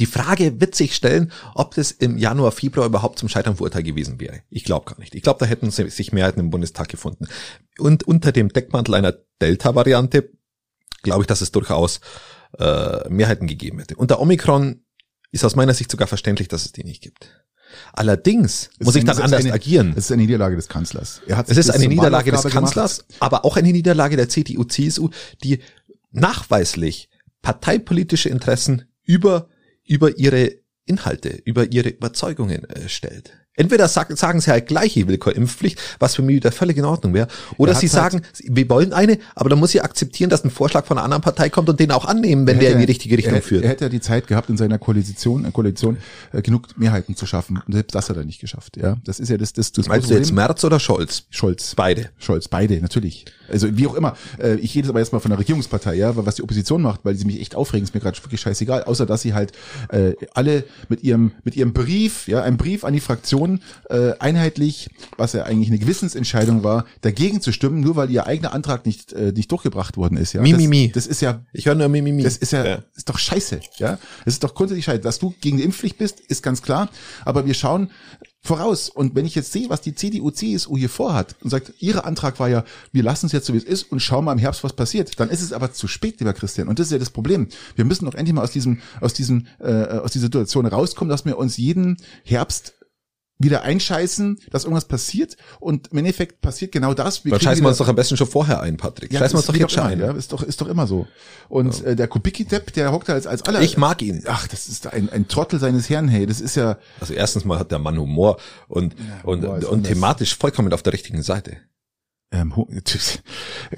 Die Frage wird sich stellen, ob das im Januar, Februar überhaupt zum Scheitern verurteilt gewesen wäre. Ich glaube gar nicht. Ich glaube, da hätten sich Mehrheiten im Bundestag gefunden. Und unter dem Deckmantel einer Delta-Variante glaube ich, dass es durchaus äh, Mehrheiten gegeben hätte. Unter Omikron ist aus meiner Sicht sogar verständlich, dass es die nicht gibt. Allerdings es muss ich dann anders eine, agieren. Es ist eine Niederlage des Kanzlers. Er Es ist eine Niederlage des Kanzlers, gemacht. aber auch eine Niederlage der CDU, CSU, die nachweislich parteipolitische Interessen über, über ihre Inhalte, über ihre Überzeugungen äh, stellt. Entweder sag, sagen sie halt gleich, ich will keine Impfpflicht, was für mich wieder völlig in Ordnung wäre, oder Er sie halt- sagen, wir wollen eine, aber dann muss sie akzeptieren, dass ein Vorschlag von einer anderen Partei kommt und den auch annehmen, wenn Er der in die richtige Richtung er, führt. Er hätte ja die Zeit gehabt, in seiner Koalition, äh, Koalition äh, genug Mehrheiten zu schaffen. Und selbst das hat er nicht geschafft. Ja, das ist ja das, das, das Meinst du jetzt. Merz oder Scholz? Scholz. Beide. Scholz, beide, natürlich. Also wie auch immer. Äh, Ich rede jetzt aber jetzt mal von der Regierungspartei, ja, was die Opposition macht, weil sie mich echt aufregen, ist mir gerade wirklich scheißegal, außer dass sie halt äh, alle mit ihrem mit ihrem Brief, ja, ein Brief an die Fraktion äh, einheitlich, was ja eigentlich eine Gewissensentscheidung war, dagegen zu stimmen, nur weil ihr eigener Antrag nicht äh, nicht durchgebracht worden ist, ja. Mi, das, mi, mi. das ist ja Ich höre nur Mimimi. das ist ja, Ja. ist doch scheiße, ja. Das ist doch grundsätzlich scheiße. Dass du gegen die Impfpflicht bist, ist ganz klar. Aber wir schauen voraus. Und wenn ich jetzt sehe, was die CDU, CSU hier vorhat und sagt, ihre Antrag war ja, wir lassen es jetzt so wie es ist und schauen mal im Herbst, was passiert, dann ist es aber zu spät, lieber Christian. Und das ist ja das Problem. Wir müssen doch endlich mal aus diesem, aus diesem, äh, aus dieser Situation rauskommen, dass wir uns jeden Herbst wieder einscheißen, dass irgendwas passiert und im Endeffekt passiert genau das. Wir Dann scheißen wir uns doch am besten schon vorher ein, Patrick. ja, scheißen wir uns doch jetzt schon ein. Ja, ist doch, ist doch immer so. Und äh, der Kubicki-Depp, der hockt da als, als aller. Ich mag ihn. Ach, das ist ein, ein Trottel seines Herrn, hey. Das ist ja. Also erstens mal hat der Mann Humor und, und, Humor und anders. thematisch vollkommen auf der richtigen Seite. Ähm,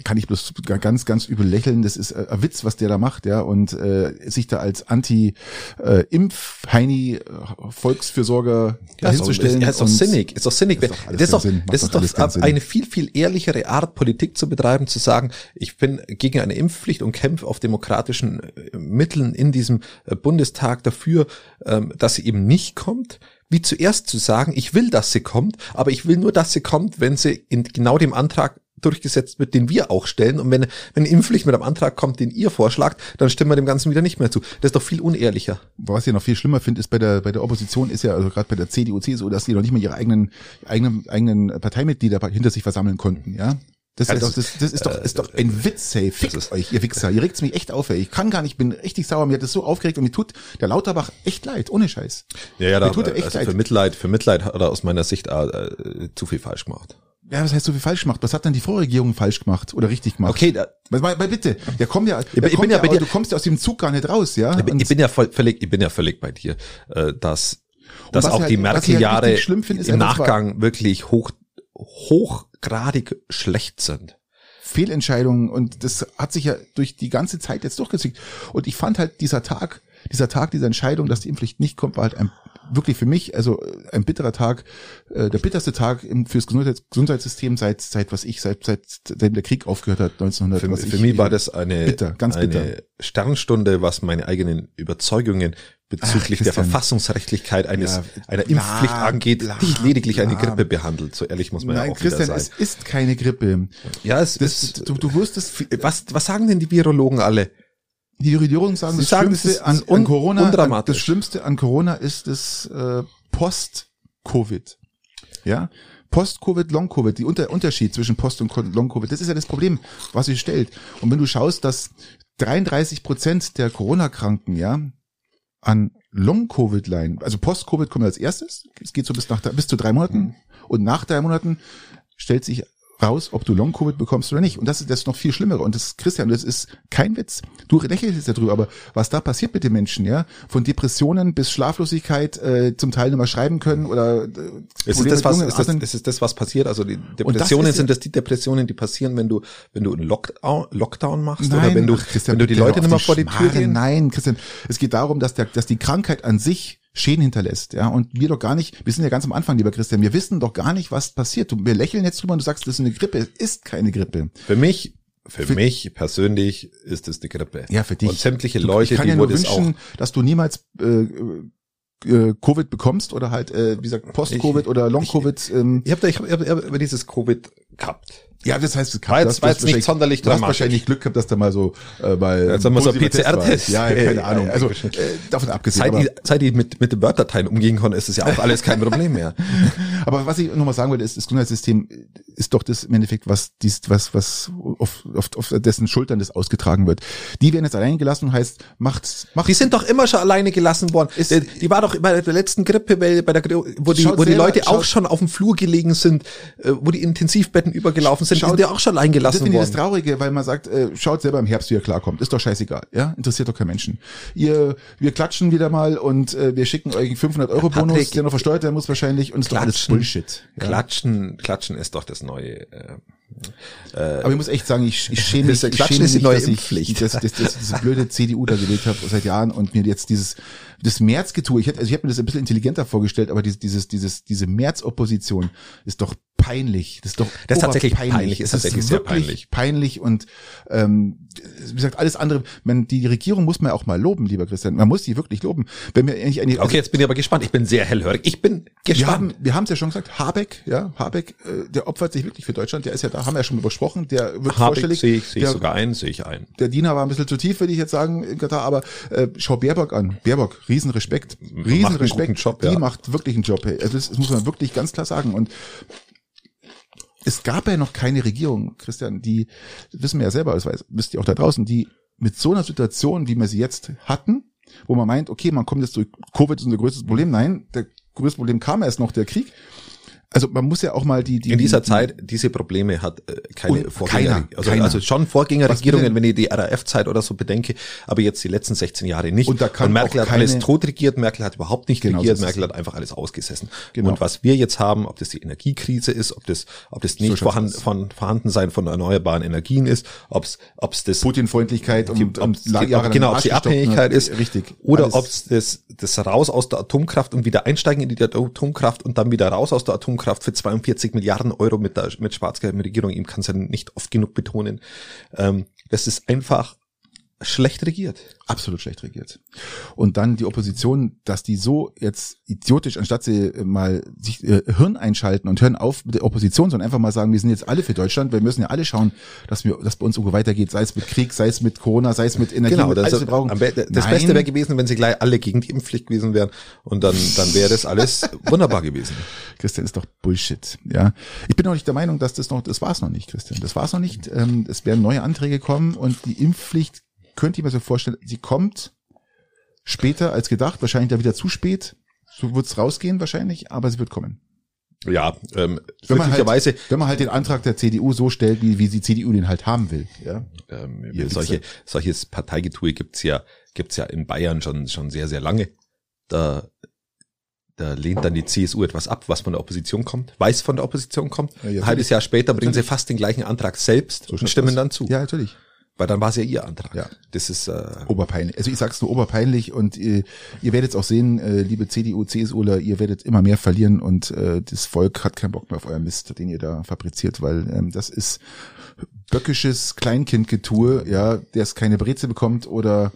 kann ich bloß ganz, ganz übel lächeln. Das ist äh, ein Witz, was der da macht, ja. Und äh, sich da als Anti-Impf-Heini äh, Volksfürsorger dahinzustellen. Er ist doch sinnig, ist doch sinnig. Das ist doch Das ist doch, das ist doch eine viel, viel ehrlichere Art, Politik zu betreiben, zu sagen, ich bin gegen eine Impfpflicht und kämpfe auf demokratischen äh, Mitteln in diesem äh, Bundestag dafür, ähm, dass sie eben nicht kommt, wie zuerst zu sagen, ich will, dass sie kommt, aber ich will nur, dass sie kommt, wenn sie in genau dem Antrag durchgesetzt wird, den wir auch stellen. Und wenn, wenn Impfpflicht mit einem Antrag kommt, den ihr vorschlagt, dann stimmen wir dem Ganzen wieder nicht mehr zu. Das ist doch viel unehrlicher. was ich noch viel schlimmer finde, ist bei der bei der Opposition ist ja also gerade bei der CDU, CSU, dass die noch nicht mal ihre eigenen eigenen eigenen Parteimitglieder hinter sich versammeln konnten, ja. Das, Ja, ist, das doch, das, ist doch, ist doch ein Witz, hey. Fickt euch, ihr Wichser. Ihr regt's mich echt auf, ey. Ich kann gar nicht, ich bin richtig sauer. Mir hat das so aufgeregt und mir tut der Lauterbach echt leid, ohne Scheiß. Ja, ja, Mir da, tut er echt also leid. für Mitleid, für Mitleid hat er aus meiner Sicht äh, äh, zu viel falsch gemacht. Ja, was heißt so viel falsch gemacht? Was hat denn die Vorregierung falsch gemacht oder richtig gemacht? Okay, da, weil, weil bitte, ja, der bin- ich kommt bin ja ja, bei dir- du kommst ja aus dem Zug gar nicht raus, ja. ich, bin- ich bin ja voll, völlig, ich bin ja völlig bei dir, äh, dass, dass auch ich die halt- ich halt Merkel-Jahre ist im Nachgang wirklich hoch, hochgradig schlecht sind. Fehlentscheidungen und das hat sich ja durch die ganze Zeit jetzt durchgezogen. Und ich fand halt dieser Tag, dieser Tag dieser Entscheidung, dass die Impfpflicht nicht kommt, war halt ein wirklich für mich, also äh, ein bitterer Tag, äh, der bitterste Tag im, fürs Gesundheits Gesundheitssystem seit, seit was ich, seit, seit, seitdem der Krieg aufgehört hat, 1900. Für, was für ich, mich war das eine, bitter, ganz eine bitter. Sternstunde, was meine eigenen Überzeugungen bezüglich Ach, der. Verfassungsrechtlichkeit eines, Ja, einer bla, Impfpflicht angeht, bla, die lediglich eine bla. Grippe behandelt. So ehrlich muss man Nein, ja auch Christian, wieder es sein. ist keine Grippe. Ja, es Das, ist, du, du wusstest, was, was sagen denn die Virologen alle? Die Regierung sagen, Sie das sagen, Schlimmste an, das un- an Corona, an, das Schlimmste an Corona ist das äh, Post-Covid. Ja, Post-Covid, Long-Covid, die Unter Unterschied zwischen Post- und Long-Covid, das ist ja das Problem, was sich stellt. Und wenn du schaust, dass 33 Prozent der Corona-Kranken, ja, an Long-Covid leiden, also Post-Covid kommt als erstes, es geht so bis nach bis zu drei Monaten und nach drei Monaten stellt sich raus, ob du Long-Covid bekommst oder nicht. Und das ist das noch viel schlimmer. Und das, Christian, das ist kein Witz. Du lächelst jetzt darüber, aber was da passiert mit den Menschen, ja, von Depressionen bis Schlaflosigkeit, äh, zum Teil nicht mehr schreiben können oder äh, ist es, das, was, ist, das, ist das, was passiert? Also die Depressionen das sind das die Depressionen, die passieren, wenn du, wenn du einen Lockdown, Lockdown machst nein, oder wenn du, Christian, wenn du die Leute nicht mehr vor die Tür gehen? Nein, Christian, es geht darum, dass der, dass die Krankheit an sich Schäden hinterlässt, ja, und wir doch gar nicht, wir sind ja ganz am Anfang, lieber Christian, wir wissen doch gar nicht, was passiert. Wir lächeln jetzt drüber und du sagst, das ist eine Grippe. Es ist keine Grippe. Für mich, für, für mich persönlich ist es die Grippe. Ja, für dich. Und sämtliche Leute, ich kann die ja nur wünschen, dass du niemals äh, äh, Covid bekommst oder halt, äh, wie gesagt, Post-Covid oder Long-Covid. Ähm, Ich habe ich hab, ich hab, ich hab über dieses Covid gehabt. Ja, das heißt, es War du jetzt- war hast jetzt nicht sonderlich Du hast wahrscheinlich Glück gehabt, dass da mal so äh, Jetzt haben wir so war. PCR-Test. Ja, Ey, keine Ahnung. ey, Also ey, äh, davon abgesehen. Seit ich, seit ich mit, mit den Word-Dateien umgehen kann, ist es ja auch alles kein Problem mehr. Aber was ich nochmal sagen wollte, ist, das Gesundheitssystem ist doch das im Endeffekt, was dies, was, was auf, auf, auf dessen Schultern das ausgetragen wird. Die werden jetzt allein gelassen, heißt, macht, macht Die sind doch immer schon alleine gelassen worden. Ist- die, die war doch bei der letzten Grippewelle, bei der, wo die, wo die selber- Leute auch schon auf dem Flur gelegen sind, äh, wo die Intensivbetten übergelaufen sind, die Schaut- sind ja auch schon allein das gelassen finde ich das worden. Traurige, weil man sagt, äh, schaut selber im Herbst, wie ihr klarkommt. Ist doch scheißegal, ja? Interessiert doch kein Menschen. Ihr, wir klatschen wieder mal und äh, wir schicken euch einen 500 Euro Bonus, Patrick, der noch versteuert werden muss wahrscheinlich und ist doch alles. Bullshit. Ja? Klatschen, klatschen ist doch das neue. Äh, Aber ich muss echt sagen, ich, ich schäme mich, Das ich schäme ist mich, dass ich dass, dass, dass diese blöde CDU da gewählt habe seit Jahren und mir jetzt dieses das Märzgetue, ich hätte, also ich hätte mir das ein bisschen intelligenter vorgestellt, aber dieses, dieses, dieses, diese März-Opposition ist doch peinlich. Das ist doch Das ist tatsächlich oberpeinlich. peinlich, ist Das tatsächlich sehr wirklich peinlich. peinlich und ähm, wie gesagt, alles andere, man, die Regierung muss man ja auch mal loben, lieber Christian. Man muss sie wirklich loben. Wenn wir eigentlich eine, okay, jetzt bin ich aber gespannt. Ich bin sehr hellhörig. Ich bin wir gespannt. haben, wir haben es ja schon gesagt, Habeck, ja, Habeck, äh, der opfert sich wirklich für Deutschland, der ist ja da, haben wir ja schon besprochen, der wird Habe ich, vorstellig. sehe ich, sehe ich der, sogar ein, sehe ich ein. der Diener war ein bisschen zu tief, würde ich jetzt sagen, in Katar, aber äh, schau Baerbock an. Baerbock, Riesenrespekt. Riesenrespekt. Job, die ja. macht wirklich einen Job. Hey. Also das, das muss man wirklich ganz klar sagen. Und es gab ja noch keine Regierung, Christian, die, das wissen wir ja selber, das weiß, wisst ihr auch da draußen, die mit so einer Situation, wie wir sie jetzt hatten, wo man meint, okay, man kommt jetzt durch Covid ist unser größtes Problem. Nein, der größte Problem kam erst noch der Krieg. Also man muss ja auch mal die, die In dieser die, Zeit, diese Probleme hat äh, keine Und Vorgänger. also, keiner. also schon Vorgängerregierungen, wenn ich die RAF-Zeit oder so bedenke, aber jetzt die letzten 16 Jahre nicht. Und da kann Merkel auch hat alles tot regiert, Merkel hat überhaupt nicht Genau so regiert. Merkel hat einfach alles ausgesessen. Genau. Und was wir jetzt haben, ob das die Energiekrise ist, ob das, ob das nicht schaut's vorhanden, von Vorhandensein von erneuerbaren Energien ist, ob es, ob es das Putin-Freundlichkeit und, und genau, ob die gestoppt, Abhängigkeit ne? ist. Richtig. Oder ob es das, das raus aus der Atomkraft und wieder einsteigen in die Atomkraft und dann wieder raus aus der Atomkraft für 42 Milliarden Euro mit der mit schwarz-gelben Regierung. Ihm kann es ja nicht oft genug betonen. Ähm, das ist einfach schlecht regiert. absolut schlecht regiert. Und dann die Opposition, dass die so jetzt idiotisch, anstatt sie äh, mal sich äh, Hirn einschalten und hören auf mit der Opposition, sondern einfach mal sagen, wir sind jetzt alle für Deutschland, wir müssen ja alle schauen, dass wir, dass bei uns irgendwo weitergeht, sei es mit Krieg, sei es mit Corona, sei es mit Energie, Genau, mit das, alles, brauchen. Be- das Nein, Beste wäre gewesen, wenn sie gleich alle gegen die Impfpflicht gewesen wären und dann, dann wäre das alles wunderbar gewesen. Christian, ist doch Bullshit. Ja, ich bin auch nicht der Meinung, dass das noch, das war's noch nicht, Christian. Das war's noch nicht. Ähm, es werden neue Anträge kommen und die Impfpflicht könnte ich mir so vorstellen, sie kommt später als gedacht, wahrscheinlich da wieder zu spät. So wird's rausgehen wahrscheinlich, aber sie wird kommen. Ja, ähm, Wenn man, halt, wenn man halt den Antrag der CDU so stellt, wie, wie die CDU den halt haben will. Ja, ähm, Ihr solche, solches Parteigetue gibt's ja, gibt's ja in Bayern schon, schon sehr, sehr lange. Da, da lehnt dann die CSU etwas ab, was von der Opposition kommt, weiß von der Opposition kommt. Ja, ja, Ein halbes. Jahr später bringen sie Natürlich. fast den gleichen Antrag selbst So und stimmen aus. dann zu. ja natürlich. Weil dann war es ja ihr Antrag. Ja. Das ist, äh, Oberpeinlich. Also ich sag's nur oberpeinlich und äh, ihr werdet auch sehen, äh, liebe CDU, CSUler, ihr werdet immer mehr verlieren und äh, das Volk hat keinen Bock mehr auf euer Mist, den ihr da fabriziert, weil ähm, das ist böckisches Kleinkindgetue, ja, der es keine Breze bekommt oder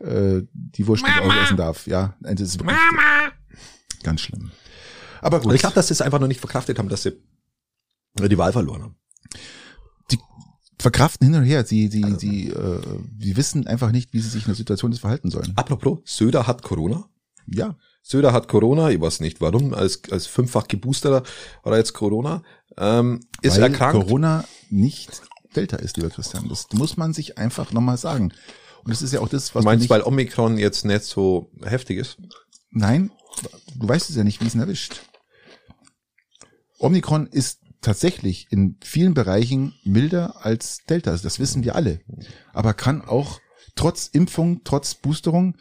äh, die Wurst nicht auch essen darf. Ja, das ist wirklich ganz schlimm. Aber gut. und ich glaube, dass sie es einfach noch nicht verkraftet haben, dass sie die Wahl verloren haben. Verkraften hin und her. Sie, sie, sie, äh, sie wissen einfach nicht, wie sie sich in der Situation des verhalten sollen. Apropos, Söder hat Corona. Ja, Söder hat Corona, ich weiß nicht warum, als, als fünffach geboosterter hat er jetzt Corona, ähm, ist weil erkrankt. Corona nicht Delta ist, lieber Christian. Das muss man sich einfach nochmal sagen. Und das ist ja auch das, was Du meinst, du weil Omikron jetzt nicht so heftig ist? nein, du weißt es ja nicht, wie es ihn erwischt. Omikron ist tatsächlich in vielen Bereichen milder als Delta. Also das wissen wir alle. Aber kann auch trotz Impfung, trotz Boosterung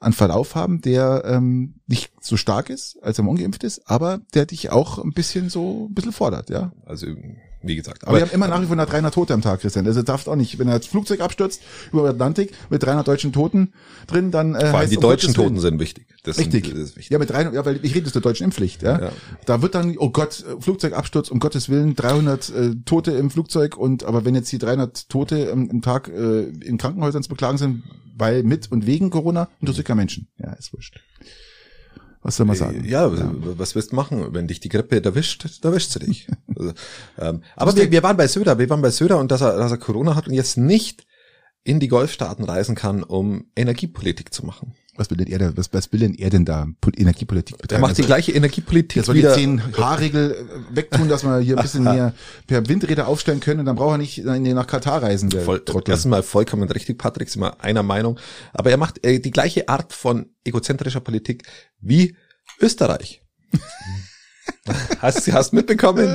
einen Verlauf haben, der ähm, nicht so stark ist, als er ungeimpft ist, aber der dich auch ein bisschen so ein bisschen fordert, ja. Also wie gesagt. Aber, aber wir haben immer nach wie vor 300 Tote am Tag, Christian. Also darfst auch nicht, wenn er das Flugzeug abstürzt über den Atlantik mit 300 deutschen Toten drin, dann äh, Vor allem die um deutschen Toten sind wichtig. Das Richtig. Sind, das ist wichtig. Ja, mit 300, ja, weil ich rede jetzt der deutschen Impfpflicht, ja? ja. Da wird dann, oh Gott, Flugzeugabsturz, um Gottes Willen, 300 äh, Tote im Flugzeug und aber wenn jetzt die 300 Tote im, im Tag äh, in Krankenhäusern zu beklagen sind, weil mit und wegen Corona, interessiert kein Menschen. Ja, ist wurscht. Was soll man äh, sagen? Ja, ja, was wirst du machen? Wenn dich die Grippe erwischt, erwischt sie dich. also, ähm, aber wir, wir waren bei Söder, wir waren bei Söder und dass er, dass er Corona hat und jetzt nicht in die Golfstaaten reisen kann, um Energiepolitik zu machen. Was will denn er, was, was will denn er denn da Energiepolitik betreiben? Er macht die also, gleiche Energiepolitik Er soll wieder. die zehn Haarregel äh, wegtun, dass wir hier ein bisschen mehr per Windräder aufstellen können und dann braucht er nicht nach Katar reisen. Der Voll, erstmal vollkommen richtig, Patrick, sind wir einer Meinung. Aber er macht äh, die gleiche Art von egozentrischer Politik wie Österreich. hast du hast mitbekommen?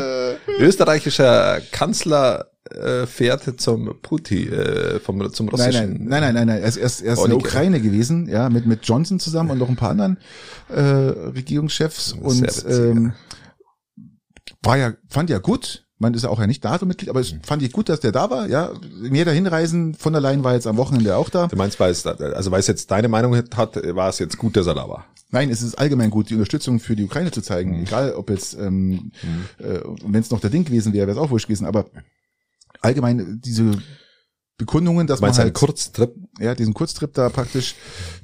Österreichischer Kanzler äh, fährt zum Putin, äh, vom, zum russischen. Nein, nein, nein, nein, nein. Er ist, er ist, er ist in der Ukraine gewesen, ja, mit, mit Johnson zusammen und noch ein paar anderen äh, Regierungschefs. Und ähm, war ja, fand ja gut. Man ist ja auch ja nicht NATO-Mitglied, aber es mhm. fand ich gut, dass der da war. Ja, mehr dahin reisen. Von der Leyen war jetzt am Wochenende auch da. Du meinst, weil es, also weil es jetzt deine Meinung hat, war es jetzt gut, dass er da war? Nein, es ist allgemein gut, die Unterstützung für die Ukraine zu zeigen. Mhm. Egal, ob jetzt, ähm, mhm. äh, wenn es noch der Ding gewesen wäre, wäre es auch wurscht gewesen. Aber allgemein diese Bekundungen, dass man halt Kurztrip, ja, diesen Kurztrip da praktisch,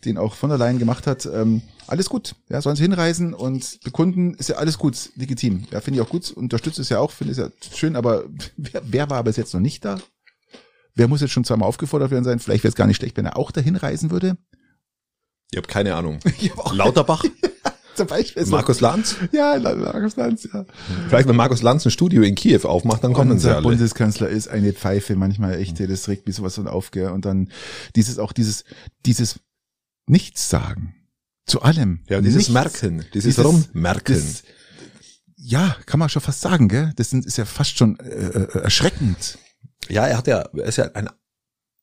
den auch von der Leyen gemacht hat, ähm, alles gut. Ja, sollen sie hinreisen und bekunden, ist ja alles gut, legitim. Ja, finde ich auch gut, unterstütze es ja auch, finde es ja schön, aber wer, wer war bis jetzt noch nicht da? Wer muss jetzt schon zweimal aufgefordert werden sein? Vielleicht wäre es gar nicht schlecht, wenn er auch dahin reisen würde. Ich habe keine Ahnung. Lauterbach? Zum Beispiel. Markus Lanz? Ja, Markus Lanz, ja. Vielleicht, wenn Markus Lanz ein Studio in Kiew aufmacht, dann kommen Unser sie alle. Bundeskanzler ist eine Pfeife, manchmal echt, das regt mich sowas von auf, gell. Und dann dieses, auch dieses, dieses Nichts sagen. Zu allem. Ja, dieses Nichts. Merken, dieses, dieses Rummerken. Das, ja, kann man schon fast sagen, gell. Das ist ja fast schon äh, äh erschreckend. Ja, er hat ja, er ist ja ein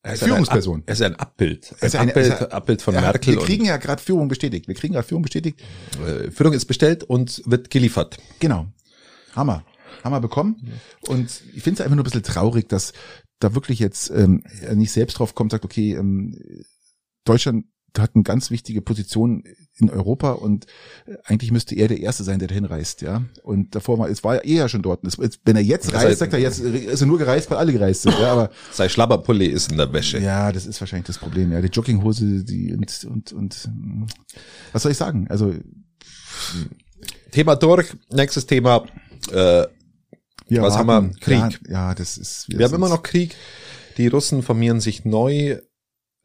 er ist Führungsperson. er ist ein Abbild. Ein ist ein, Abbild, ein, Abbild von ja, Merkel. Wir kriegen ja gerade Führung bestätigt. Wir kriegen gerade Führung bestätigt. Äh, Führung ist bestellt und wird geliefert. Genau. Hammer. Hammer bekommen. Und ich finde es einfach nur ein bisschen traurig, dass da wirklich jetzt ähm, er nicht selbst drauf kommt, sagt, okay, ähm, Deutschland hat eine ganz wichtige Position in Europa und äh, eigentlich müsste er der Erste sein, der dahin reist, ja. Und davor war, es war ja eher schon dort. Wenn er jetzt reist, sagt er jetzt, ist er nur gereist, weil alle gereist sind, ja, aber. Sein Schlabberpulli ist in der Wäsche. Ja, das ist wahrscheinlich das Problem, ja. Die Jogginghose, die, und, und, und, was soll ich sagen? Also. Thema durch. Nächstes Thema, äh, wir was haben wir? Krieg. Ja, ja das ist. Wir, wir haben immer noch Krieg. Die Russen formieren sich neu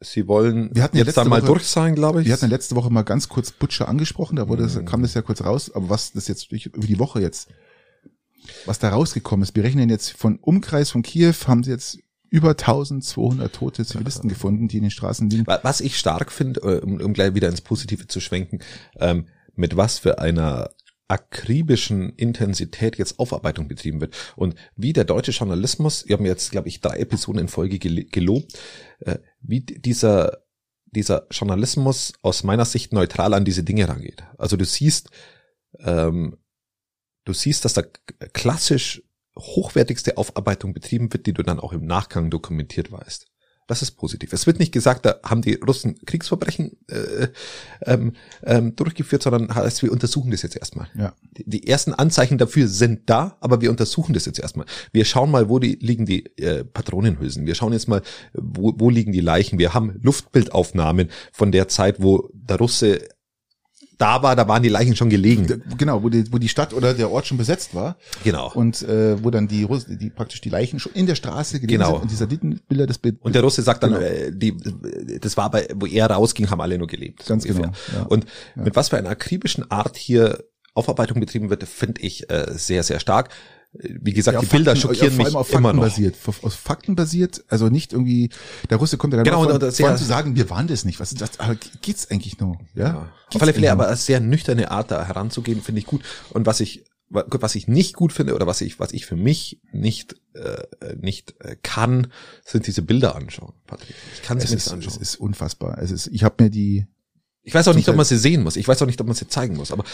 Sie wollen wir hatten jetzt dann mal durch sein, glaube ich. Wir hatten letzte Woche mal ganz kurz Butcher angesprochen, da wurde, mhm. kam das ja kurz raus, aber was das jetzt über die Woche jetzt, was da rausgekommen ist, wir rechnen jetzt von Umkreis von Kiew, haben sie jetzt über 1200 tote Zivilisten ja. gefunden, die in den Straßen liegen. Was ich stark finde, äh, um, um gleich wieder ins Positive zu schwenken, ähm, mit was für einer akribischen Intensität jetzt Aufarbeitung betrieben wird. Und wie der deutsche Journalismus, wir haben jetzt, glaube ich, drei Episoden in Folge gelobt, äh, wie dieser, dieser Journalismus aus meiner Sicht neutral an diese Dinge rangeht. Also du siehst, ähm, du siehst, dass da klassisch hochwertigste Aufarbeitung betrieben wird, die du dann auch im Nachgang dokumentiert weißt. Das ist positiv. Es wird nicht gesagt, da haben die Russen Kriegsverbrechen äh, ähm, ähm, durchgeführt, sondern heißt, wir untersuchen das jetzt erstmal. Ja. Die, die, ersten Anzeichen dafür sind da, aber wir untersuchen das jetzt erstmal. Wir schauen mal, wo die liegen die äh, Patronenhülsen. Wir schauen jetzt mal, wo, wo liegen die Leichen. Wir haben Luftbildaufnahmen von der Zeit, wo der Russe da war, da waren die Leichen schon gelegen. Genau, wo die, wo die Stadt oder der Ort schon besetzt war. Genau. Und äh, wo dann die, Russen, die praktisch die Leichen schon in der Straße gelegen genau. sind und die Satellitenbilder des Bild. Und der Russe sagt dann, genau. äh, die, das war bei, wo er rausging, haben alle nur gelebt. Ganz ungefähr. genau. Ja. Und ja. mit was für einer akribischen Art hier Aufarbeitung betrieben wird, finde ich äh, sehr, sehr stark wie gesagt, ja, die Fakten, Bilder schockieren ja, mich immer noch. Basiert, aus Fakten basiert, also nicht irgendwie, der Russe kommt ja dann genau, das von zu sagen, wir waren das nicht, was ist das, aber geht's eigentlich nur, ja? ja. Auf alle Fälle, aber eine sehr nüchterne Art da heranzugehen, finde ich gut. Und was ich, was ich nicht gut finde oder was ich, was ich für mich nicht, äh, nicht äh, kann, sind diese Bilder anschauen, Patrick. Ich kann sie mir ist, nicht anschauen. es ist unfassbar. Es ist, ich habe mir die, ich weiß auch nicht, zum ob man sie sehen muss. Ich weiß auch nicht, ob man sie zeigen muss. Aber,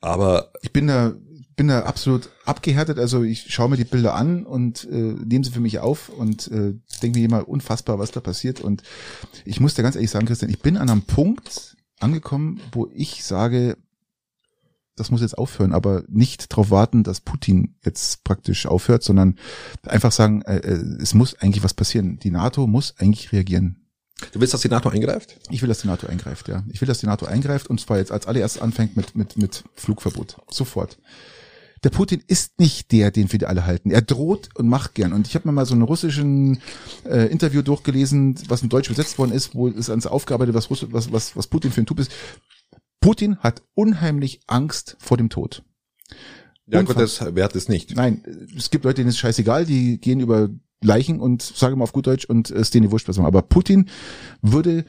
aber ich bin da, bin da absolut abgehärtet. Also ich schaue mir die Bilder an und äh, nehme sie für mich auf und äh, denke mir immer unfassbar, was da passiert. Und ich muss dir ganz ehrlich sagen, Christian, ich bin an einem Punkt angekommen, wo ich sage, das muss jetzt aufhören, aber nicht darauf warten, dass Putin jetzt praktisch aufhört, sondern einfach sagen, äh, äh, es muss eigentlich was passieren. Die NATO muss eigentlich reagieren. du willst, dass die NATO eingreift? Ich will, dass die NATO eingreift, ja. Ich will, dass die NATO eingreift und zwar jetzt als allererstes anfängt mit, mit, mit Flugverbot. Sofort. Der Putin ist nicht der, den wir alle halten. Er droht und macht gern. Und ich habe mir mal so ein russischen äh, Interview durchgelesen, was in Deutsch übersetzt worden ist, wo es ans aufgearbeitet, was, Russ was, was, was Putin für ein Typ ist. Putin hat unheimlich Angst vor dem Tod. Ja, Unfass- gut, das, wer hat das nicht? Nein, es gibt Leute, denen ist scheißegal, die gehen über Leichen und sagen mal auf gut Deutsch und es ist denen wurscht, was machen. Aber Putin würde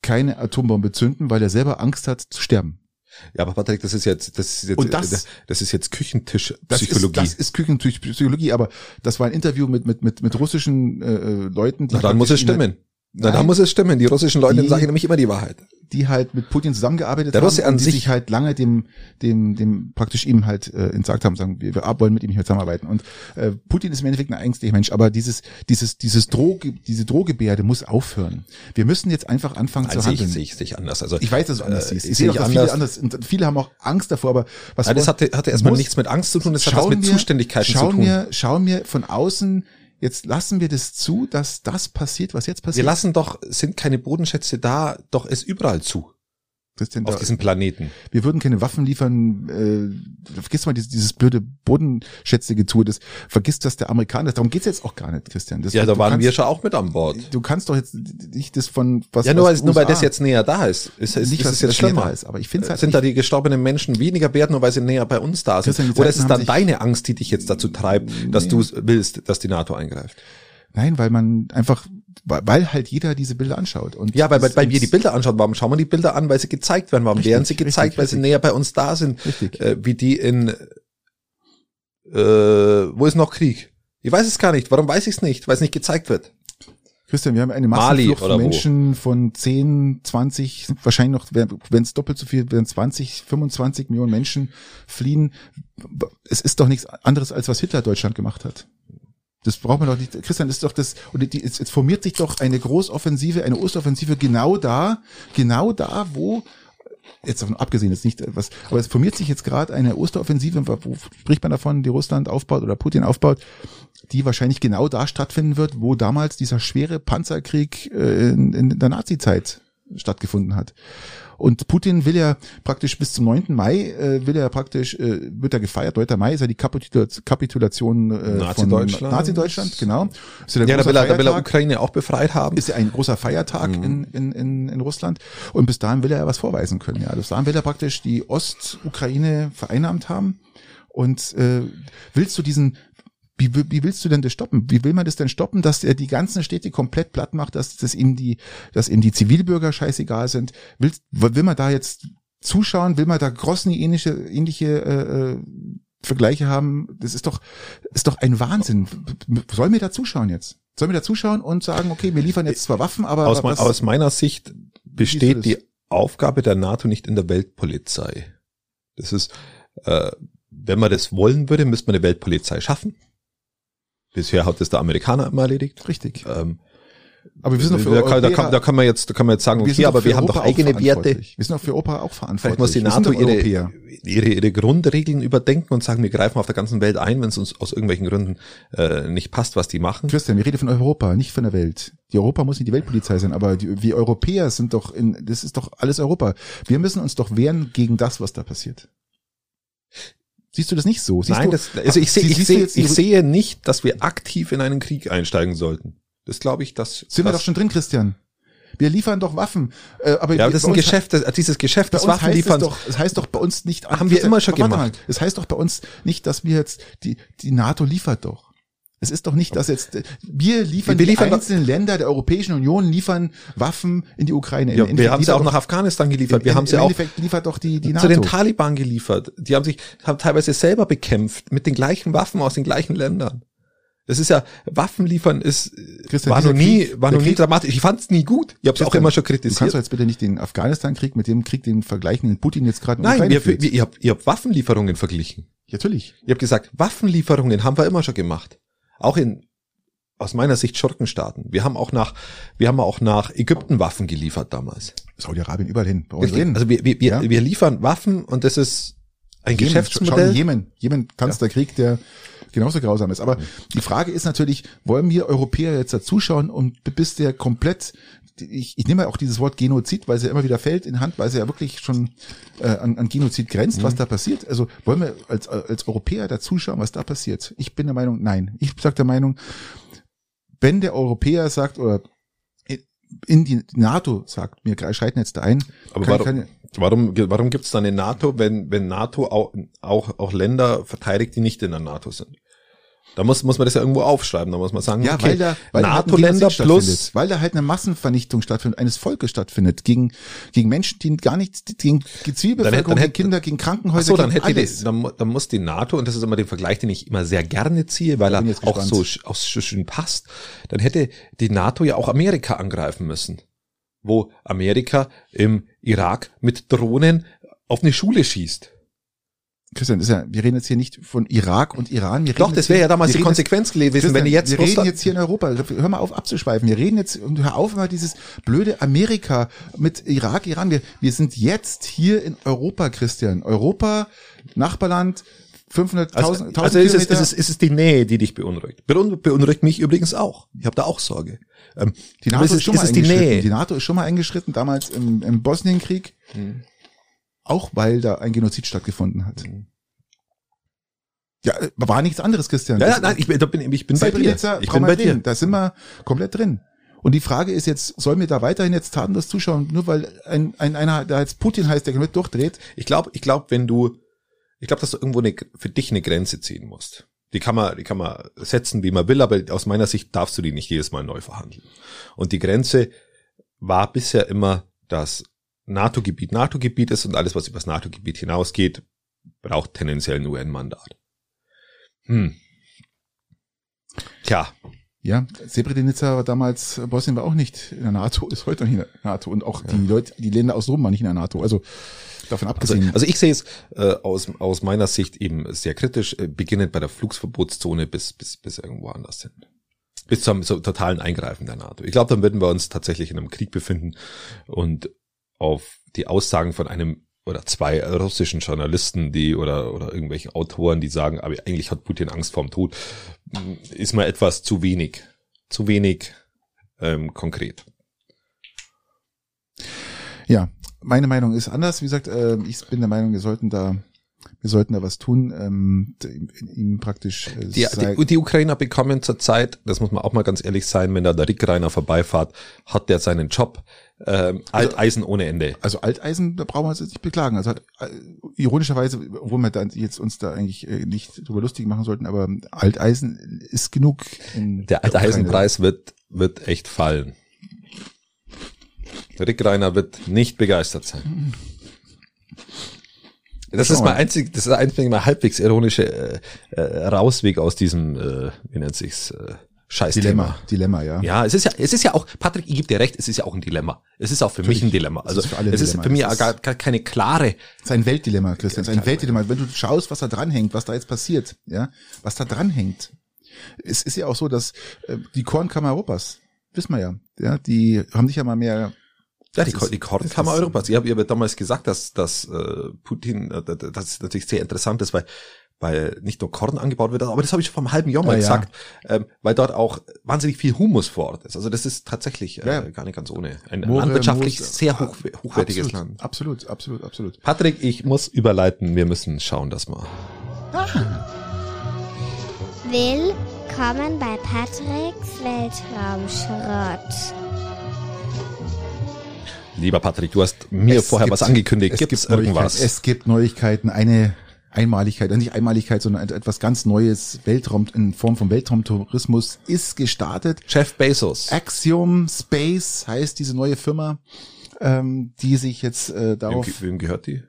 keine Atombombe zünden, weil er selber Angst hat zu sterben. Ja, aber Patrick, das ist jetzt, das ist jetzt, Und das- das, das ist jetzt Das Küchentischpsychologie. ist, das ist Küchenpsychologie, aber das war ein Interview mit, mit, mit, mit russischen äh, äh, Leuten. Na, dann muss es stimmen. Na, Nein. muss es stimmen. Die russischen Leute Die- sagen nämlich immer die Wahrheit. Die halt mit Putin zusammengearbeitet Der haben Russe an und die sich- sich halt lange dem, dem, dem praktisch ihm halt äh, entsagt haben, sagen, wir, wir wollen mit ihm nicht mehr zusammenarbeiten. Und äh, Putin ist im Endeffekt ein ängstlicher Mensch, aber dieses, dieses, dieses Droh, diese Drohgebärde muss aufhören. Wir müssen jetzt einfach anfangen Also zu handeln. sehe ich, sehe ich anders. Also Ich weiß, dass du anders äh, siehst. Ich, ich sehe auch, dass anders. viele anders und viele haben auch Angst davor, aber was Nein, das hatte, hatte erstmal nichts mit Angst zu tun, das hat was mit wir- Zuständigkeiten zu tun. Wir, schauen wir von außen, jetzt lassen wir das zu, dass das passiert, was jetzt wir passiert. lassen doch, sind keine Bodenschätze da, doch es überall zu, Christian, auf diesem Planeten. wir würden keine Waffen liefern, äh, vergiss mal dieses, dieses blöde Bodenschätze-Getue, das vergisst, dass der Amerikaner, darum geht's jetzt auch gar nicht, Christian. Das, Ja, da waren kannst, wir schon auch mit an Bord. Du kannst doch jetzt nicht das von was Ja, nur, weil, nur weil das jetzt näher da ist. Ist, ist, nicht, ist was es jetzt das schlimmer. ist, aber ich finde halt sind da die gestorbenen Menschen weniger wert, nur weil sie näher bei uns da sind? Christian, Oder ist es dann deine Angst, die dich jetzt dazu treibt, dass du willst, dass die NATO eingreift? Nein, weil man einfach, weil halt jeder diese Bilder anschaut. Und Ja, weil, weil, weil wir die Bilder anschauen. Warum schauen wir die Bilder an? Weil sie gezeigt werden. Warum Richtig, werden sie gezeigt? richtig, weil sie richtig. näher bei uns da sind. Richtig. Äh, wie die in, äh, wo ist noch Krieg? Ich weiß es gar nicht. Warum weiß ich es nicht? Weil es nicht gezeigt wird. Christian, wir haben eine Massenflucht von wo? Menschen von 10, 20, wahrscheinlich noch, wenn es doppelt so viel, wenn 20, 25 Millionen Menschen fliehen. Es ist doch nichts anderes, als was Hitler Deutschland gemacht hat. Das braucht man doch nicht. Christian, ist doch das, und die, jetzt, jetzt formiert sich doch eine Großoffensive, eine Ostoffensive genau da, genau da, wo, jetzt davon abgesehen, jetzt nicht was, aber es formiert sich jetzt gerade eine Osteroffensive, wo spricht man davon, die Russland aufbaut oder Putin aufbaut, die wahrscheinlich genau da stattfinden wird, wo damals dieser schwere Panzerkrieg äh, in, in der Nazizeit stattgefunden hat. Und Putin will ja praktisch bis zum 9. Mai, äh, will er praktisch, äh, wird er gefeiert, 9. Mai ist ja die Kapitula Kapitulation äh, von Nazi-Deutschland. Nazi-Deutschland, genau. Ist ja, der Ja, da will, er, da will er Ukraine auch befreit haben. ist ja ein großer Feiertag in, in, in, in Russland. Und bis dahin will er ja was vorweisen können. Ja, bis dahin will er praktisch die Ostukraine vereinnahmt haben. Und äh, willst du diesen, wie, wie willst du denn das stoppen? Wie will man das denn stoppen, dass er die ganzen Städte komplett platt macht, dass, dass ihm die, dass ihm die Zivilbürger scheißegal sind? Will, will man da jetzt zuschauen? Will man da Grosny ähnliche, ähnliche äh, äh, Vergleiche haben? Das ist doch, ist doch ein Wahnsinn. Sollen wir da zuschauen jetzt? Sollen wir da zuschauen und sagen, okay, wir liefern jetzt zwar Waffen, aber Aus, was, aus meiner Sicht besteht das? die Aufgabe der NATO nicht in der Weltpolizei. Das ist, äh, wenn man das wollen würde, müsste man eine Weltpolizei schaffen. Bisher hat das der Amerikaner immer erledigt. richtig. Ähm, Aber wir sind doch für da, kann, da, kann, da kann man jetzt, da kann man jetzt sagen, okay, aber wir haben doch Europa auch eigene Werte. Wir sind doch für Europa auch verantwortlich. Vielleicht muss die NATO ihre, ihre, ihre Grundregeln überdenken und sagen, wir greifen auf der ganzen Welt ein, wenn es uns aus irgendwelchen Gründen äh, nicht passt, was die machen. Christian, wir reden von Europa, nicht von der Welt. Die Europa muss nicht die Weltpolizei sein, aber die, wir Europäer sind doch in, das ist doch alles Europa. Wir müssen uns doch wehren gegen das, was da passiert. Siehst du das nicht so? Siehst Nein, du, das, also ich sehe, Sie- ich jetzt die- ich sehe nicht, dass wir aktiv in einen Krieg einsteigen sollten. Das glaube ich, dass sind wir das, doch schon drin, Christian. Wir liefern doch Waffen. Äh, aber Ja, aber das ist ein Geschäft, das, dieses Geschäft Bei des uns heißt es doch, es heißt doch bei uns nicht, Haben wir immer schon Warte mal, gemacht. Es heißt doch bei uns nicht, dass wir jetzt, die, die NATO liefert doch. Es ist doch nicht, dass jetzt wir liefern, Wir die liefern doch- einzelnen Länder der Europäischen Union liefern Waffen in die Ukraine. Ja, wir haben sie auch nach Afghanistan geliefert. Wir im, haben sie auch liefert doch die die zu NATO. den Taliban geliefert. Die haben sich haben teilweise selber bekämpft mit den gleichen Waffen aus den gleichen Ländern. Das ist ja Waffen liefern ist Christian, war noch nie Krieg- war noch nie Krieg- dramatisch. Ich fand es nie gut. Ich habe es auch immer schon Du kannst kritisiert. jetzt bitte nicht den Afghanistan-Krieg mit dem Krieg, den vergleichen, den Putin jetzt gerade in Nein, wir, wir, ihr, habt, ihr habt Waffenlieferungen verglichen. Natürlich. Ich habe gesagt, Waffenlieferungen haben wir immer schon gemacht. Auch in aus meiner Sicht Schurkenstaaten. Wir haben auch nach wir haben auch nach Ägypten Waffen geliefert damals. Saudi-Arabien überall hin. Bei uns reden. Also wir, wir, Ja. wir liefern Waffen und das ist ein Jemen, Schau Geschäftsmodell. in Jemen. Jemen tanzt der Krieg, der genauso grausam ist. Aber die Frage ist natürlich, wollen wir Europäer jetzt dazuschauen und bis der komplett, ich, ich nehme ja auch dieses Wort Genozid, weil es ja immer wieder fällt in Hand, weil es ja wirklich schon äh, an, an Genozid grenzt, was da passiert. Also wollen wir als, als Europäer dazuschauen, was da passiert? Ich bin der Meinung, nein. Ich sage der Meinung, wenn der Europäer sagt, oder in die NATO sagt, wir schreiten jetzt da ein, Aber kann- warum, kann- warum, warum gibt es dann eine NATO, wenn, wenn NATO auch, auch, auch Länder verteidigt, die nicht in der NATO sind? Da muss, muss man das ja irgendwo aufschreiben. Da muss man sagen, Ja, okay, weil da, weil halt NATO-Länder plus weil da halt eine Massenvernichtung stattfindet, eines Volkes stattfindet, gegen, gegen Menschen, die gar nichts, gegen Zivilbevölkerung, Dann hätte- gegen Kinder, gegen Krankenhäuser, so, dann gegen hätte die, alles. dann, mu- dann muss die NATO, und das ist immer der Vergleich, den ich immer sehr gerne ziehe, weil er auch so, auch so schön passt, dann hätte die NATO ja auch Amerika angreifen müssen. Wo Amerika im Irak mit Drohnen auf eine Schule schießt. Christian, ist ja, wir reden jetzt hier nicht von Irak und Iran. Wir Doch, reden das wäre ja damals die reden Konsequenz gewesen, Christian, wenn die jetzt wir reden Russland- jetzt hier in Europa. Hör mal auf abzuschweifen. Wir reden jetzt und hör auf immer dieses blöde Amerika mit Irak, Iran. Wir, wir sind jetzt hier in Europa, Christian. Europa, Nachbarland, 500.000 Also, 1000 also ist, es, ist, es, ist es die Nähe, die dich beunruhigt. Beun- Beunruhigt mich übrigens auch. Ich habe da auch Sorge. Ähm, Die NATO ist, ist, schon ist mal die eingeschritten. Nähe. Die NATO ist schon mal eingeschritten, damals im, im Bosnienkrieg. Hm. Auch weil da ein Genozid stattgefunden hat. Ja, äh, war nichts anderes, Christian. Ja, Das- nein, ich bin, da bin, ich bin bei dir. Ich bin bei dir. Da sind wir komplett drin. Und die Frage ist jetzt, sollen wir da weiterhin jetzt tatenlos zuschauen, nur weil ein, ein einer, der jetzt Putin heißt, der komplett durchdreht? Ich glaube, ich glaube, wenn du, ich glaube, dass du irgendwo eine, für dich eine Grenze ziehen musst. Die kann man, die kann man setzen, wie man will, aber aus meiner Sicht darfst du die nicht jedes Mal neu verhandeln. Und die Grenze war bisher immer das NATO-Gebiet NATO-Gebiet ist und alles, was über das NATO-Gebiet hinausgeht, braucht tendenziell ein UN-Mandat. Hm. Tja, Ja, Srebrenica war damals, Bosnien war auch nicht in der NATO, ist heute noch nicht in der NATO. Und auch die Leute, die Länder aus Rom waren nicht in der NATO. Also davon Also, abgesehen. also ich sehe es äh, aus, aus meiner Sicht eben sehr kritisch, äh, beginnend bei der Flugsverbotszone bis, bis, bis irgendwo anders hin. Bis zum so totalen Eingreifen der NATO. Ich glaube, dann würden wir uns tatsächlich in einem Krieg befinden und auf die Aussagen von einem oder zwei russischen Journalisten, die oder oder irgendwelchen Autoren, die sagen, aber eigentlich hat Putin Angst vorm Tod, ist mal etwas zu wenig, zu wenig ähm, konkret. Ja, meine Meinung ist anders. Wie gesagt, äh, ich bin der Meinung, wir sollten da, wir sollten da was tun, ähm, ihm praktisch äh, Die, die, die Ukrainer bekommen zurzeit, das muss man auch mal ganz ehrlich sein, wenn da der Rick Reiner vorbeifahrt, hat der seinen Job ähm, Alteisen ohne Ende. Also Alteisen, da brauchen wir uns jetzt nicht beklagen. Also hat, äh, ironischerweise, obwohl wir da jetzt uns da eigentlich äh, nicht drüber lustig machen sollten, aber Alteisen ist genug. Der. Alteisenpreis wird, wird echt fallen. Rick Reiner wird nicht begeistert sein. Das ist mein einzig, das ist mal halbwegs ironische äh, äh, Rausweg aus diesem, äh, wie nennt sich's, äh, Scheißthema. Dilemma, Dilemma, ja. Ja, es ist ja, es ist ja auch, Patrick, ich gebe dir recht, es ist ja auch ein Dilemma. Es ist auch für mich ein Dilemma. Es Also ist für alle es ist für mich Es ist- gar, gar keine klare. Es ist ein Weltdilemma, Christian. Es ist ein Weltdilemma. Wenn du schaust, was da dranhängt, was da jetzt passiert, ja, was da dranhängt. Es ist ja auch so, dass äh, die Kornkammer Europas, wissen wir ja, ja, die haben sich ja mal mehr Ja, die, ist- die Kornkammer Europas. Ich habe hab damals gesagt, dass, dass äh, Putin, äh, das ist natürlich sehr interessant ist, weil weil nicht nur Korn angebaut wird, aber das habe ich schon vor einem halben Jahr mal Ja, ja. gesagt, ähm, weil dort auch wahnsinnig viel Humus vor Ort ist. Also das ist tatsächlich äh, Ja. gar nicht ganz ohne. Ein Moore, landwirtschaftlich Moos, sehr hoch, hochwertiges absolut, Land. Absolut, absolut, absolut. Patrick, ich muss überleiten. Wir müssen schauen, dass wir. Willkommen bei Patricks Weltraumschrott. Lieber Patrick, du hast mir Es vorher gibt- was angekündigt. es Gibt es irgendwas? Es gibt Neuigkeiten. Eine Einmaligkeit, äh, nicht Einmaligkeit, sondern etwas ganz Neues, Weltraum, in Form von Weltraumtourismus ist gestartet. Jeff Bezos. Axiom Space heißt diese neue Firma, ähm, die sich jetzt äh, Wem, darauf... ge- wem gehört die?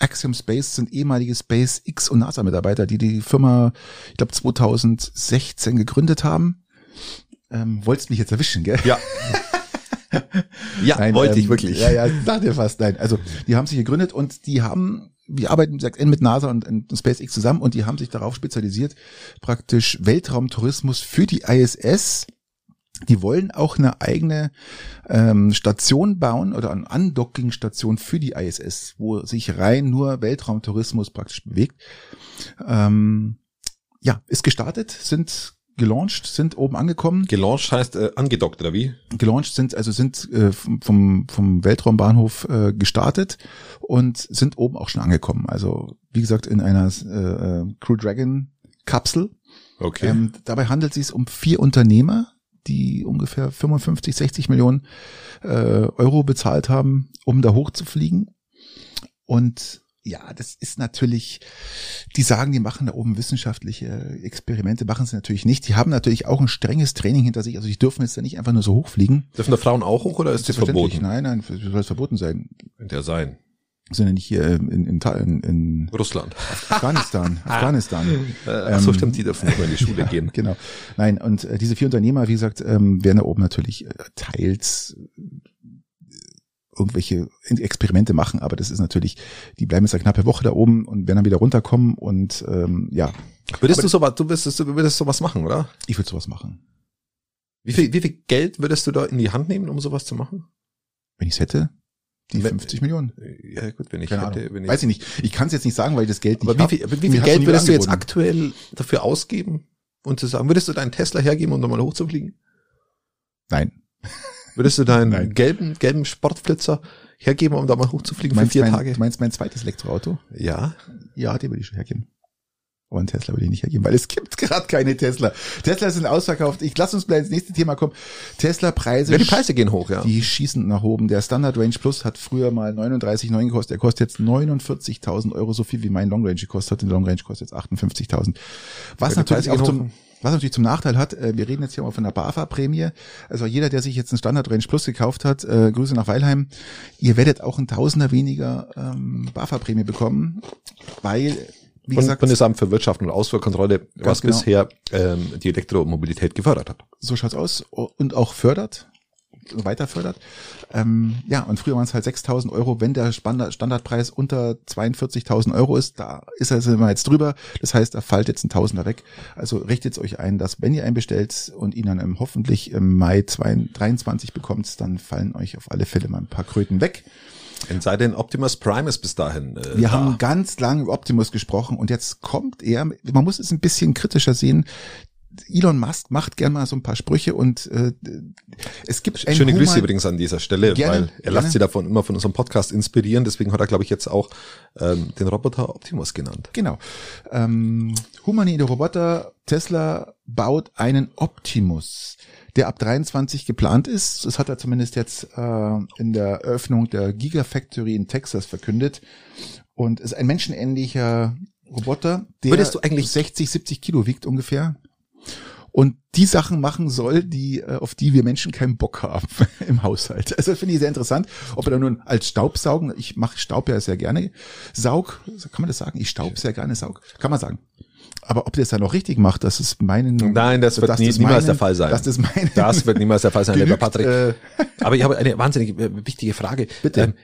Axiom Space sind ehemalige SpaceX und NASA-Mitarbeiter, die die Firma, ich glaube 2016 gegründet haben. Ähm, wolltest mich jetzt erwischen, gell? Ja. ja, Nein, wollte ich ähm, wirklich. Ja, ja, dachte fast, nein. Also die haben sich gegründet und die haben, wir arbeiten mit NASA und, und SpaceX zusammen und die haben sich darauf spezialisiert, praktisch Weltraumtourismus für die ISS. Die wollen auch eine eigene ähm, Station bauen oder eine Undocking-Station für die ISS, wo sich rein nur Weltraumtourismus praktisch bewegt. Ähm, ja, ist gestartet, sind gelauncht, sind oben angekommen Gelauncht heißt äh, angedockt, oder wie? gelauncht sind, also sind äh, vom- vom, Weltraumbahnhof äh, gestartet und sind oben auch schon angekommen. Also wie gesagt in einer äh, äh, Crew Dragon Kapsel. Okay. Ähm, dabei handelt es sich um vier Unternehmer, die ungefähr 55, 60 Millionen äh, Euro bezahlt haben, um da hochzufliegen. Und ja, das ist natürlich, die sagen, die machen da oben wissenschaftliche Experimente, machen sie natürlich nicht. Die haben natürlich auch ein strenges Training hinter sich. Also die dürfen jetzt da nicht einfach nur so hochfliegen. Dürfen da Frauen auch hoch oder ist das verboten? Nein, nein, soll es verboten sein? Könnte ja sein. Ja nicht hier ähm, in, in, in, in Russland. Afghanistan. Afghanistan. Äh, ach so, Ähm, stimmt, die dürfen nicht mehr in die Schule gehen. Genau. Nein, und äh, diese vier Unternehmer, wie gesagt, ähm, werden da oben natürlich äh, teils äh, irgendwelche Experimente machen, aber das ist natürlich, die bleiben jetzt eine knappe Woche da oben und werden dann wieder runterkommen und ähm, ja, Würdest du sowas, du würdest, du würdest sowas machen, oder? ich würde sowas machen. Wie viel, wie viel Geld würdest du da in die Hand nehmen, um sowas zu machen? Wenn ich es hätte, die Wenn- 50 Millionen. Ja, gut, wenn ich Keine hätte, wenn ich, Weiß ich nicht. Ich kann es jetzt nicht sagen, weil ich das Geld aber nicht wie viel, aber wie viel hat's Geld nie würdest du jetzt aktuell dafür ausgeben und zu sagen, würdest du deinen Tesla hergeben, um da mal hochzufliegen? Nein. Würdest du deinen Nein. gelben, gelben Sportflitzer hergeben, um da mal hochzufliegen Du für meinst, vier mein, Tage? du meinst mein zweites Elektroauto? Ja. Ja, den würde ich schon hergeben. Aber einen Tesla würde ich nicht hergeben, weil es gibt gerade keine Tesla. Tesla sind ausverkauft. Ich lass uns gleich ins nächste Thema kommen. Tesla-Preise. Ja, die Preise gehen hoch, ja. Die schießen nach oben. Der Standard Range Plus hat früher mal 39,9 gekostet. Der kostet jetzt 49.000 Euro, so viel wie mein Long Range gekostet hat. Der Long Range kostet jetzt 58.000. Was Ja, natürlich auch zum, hoch. Was natürlich zum Nachteil hat, äh, wir reden jetzt hier mal von der BAFA-Prämie. Also jeder, der sich jetzt einen Standard Range Plus gekauft hat, äh, Grüße nach Weilheim, ihr werdet auch ein Tausender weniger ähm, BAFA-Prämie bekommen, weil, wie Von gesagt, Bundesamt für Wirtschaft und Ausfuhrkontrolle, was genau. bisher ähm, die Elektromobilität gefördert hat. so schaut's aus und auch fördert, weiter fördert. Ähm, ja, und früher waren es halt 6.000 Euro, wenn der Standardpreis unter 42.000 Euro ist, da ist er wir jetzt drüber. Das heißt, da fällt jetzt ein Tausender weg. Also richtet euch ein, dass wenn ihr einen bestellt und ihn dann im, hoffentlich im Mai 23 bekommt, dann fallen euch auf alle Fälle mal ein paar Kröten weg. Es sei denn, Optimus Prime ist bis dahin. Äh, Wir da. haben ganz lange über Optimus gesprochen und jetzt kommt er, man muss es ein bisschen kritischer sehen. Elon Musk macht gern mal so ein paar Sprüche und äh, es gibt Schöne Grüße übrigens an dieser Stelle, Gerne, weil er gerne. lässt sich davon immer von unserem Podcast inspirieren. Deswegen hat er, glaube ich, jetzt auch ähm, den Roboter Optimus genannt. Genau. Ähm, humanoide Roboter, Tesla baut einen Optimus, der ab 23 geplant ist. Das hat er zumindest jetzt äh, in der Eröffnung der Gigafactory in Texas verkündet. Und ist ein menschenähnlicher Roboter, der Würdest du eigentlich- 60, 70 Kilo wiegt ungefähr. Und die Sachen machen soll, die, äh, auf die wir Menschen keinen Bock haben im Haushalt. Also finde ich sehr interessant, ob er da nun als Staubsaugen, ich mache Staub ja sehr gerne, Saug, kann man das sagen? Ich staub sehr gerne, Saug, kann man sagen. Aber ob der es dann auch richtig macht, das ist meinen... Nein, das wird dass nie- das niemals meinen- der Fall sein. Das meinen, Das wird niemals der Fall sein, lieber Patrick. äh, Aber ich habe eine wahnsinnig äh, wichtige Frage. Bitte. Ähm,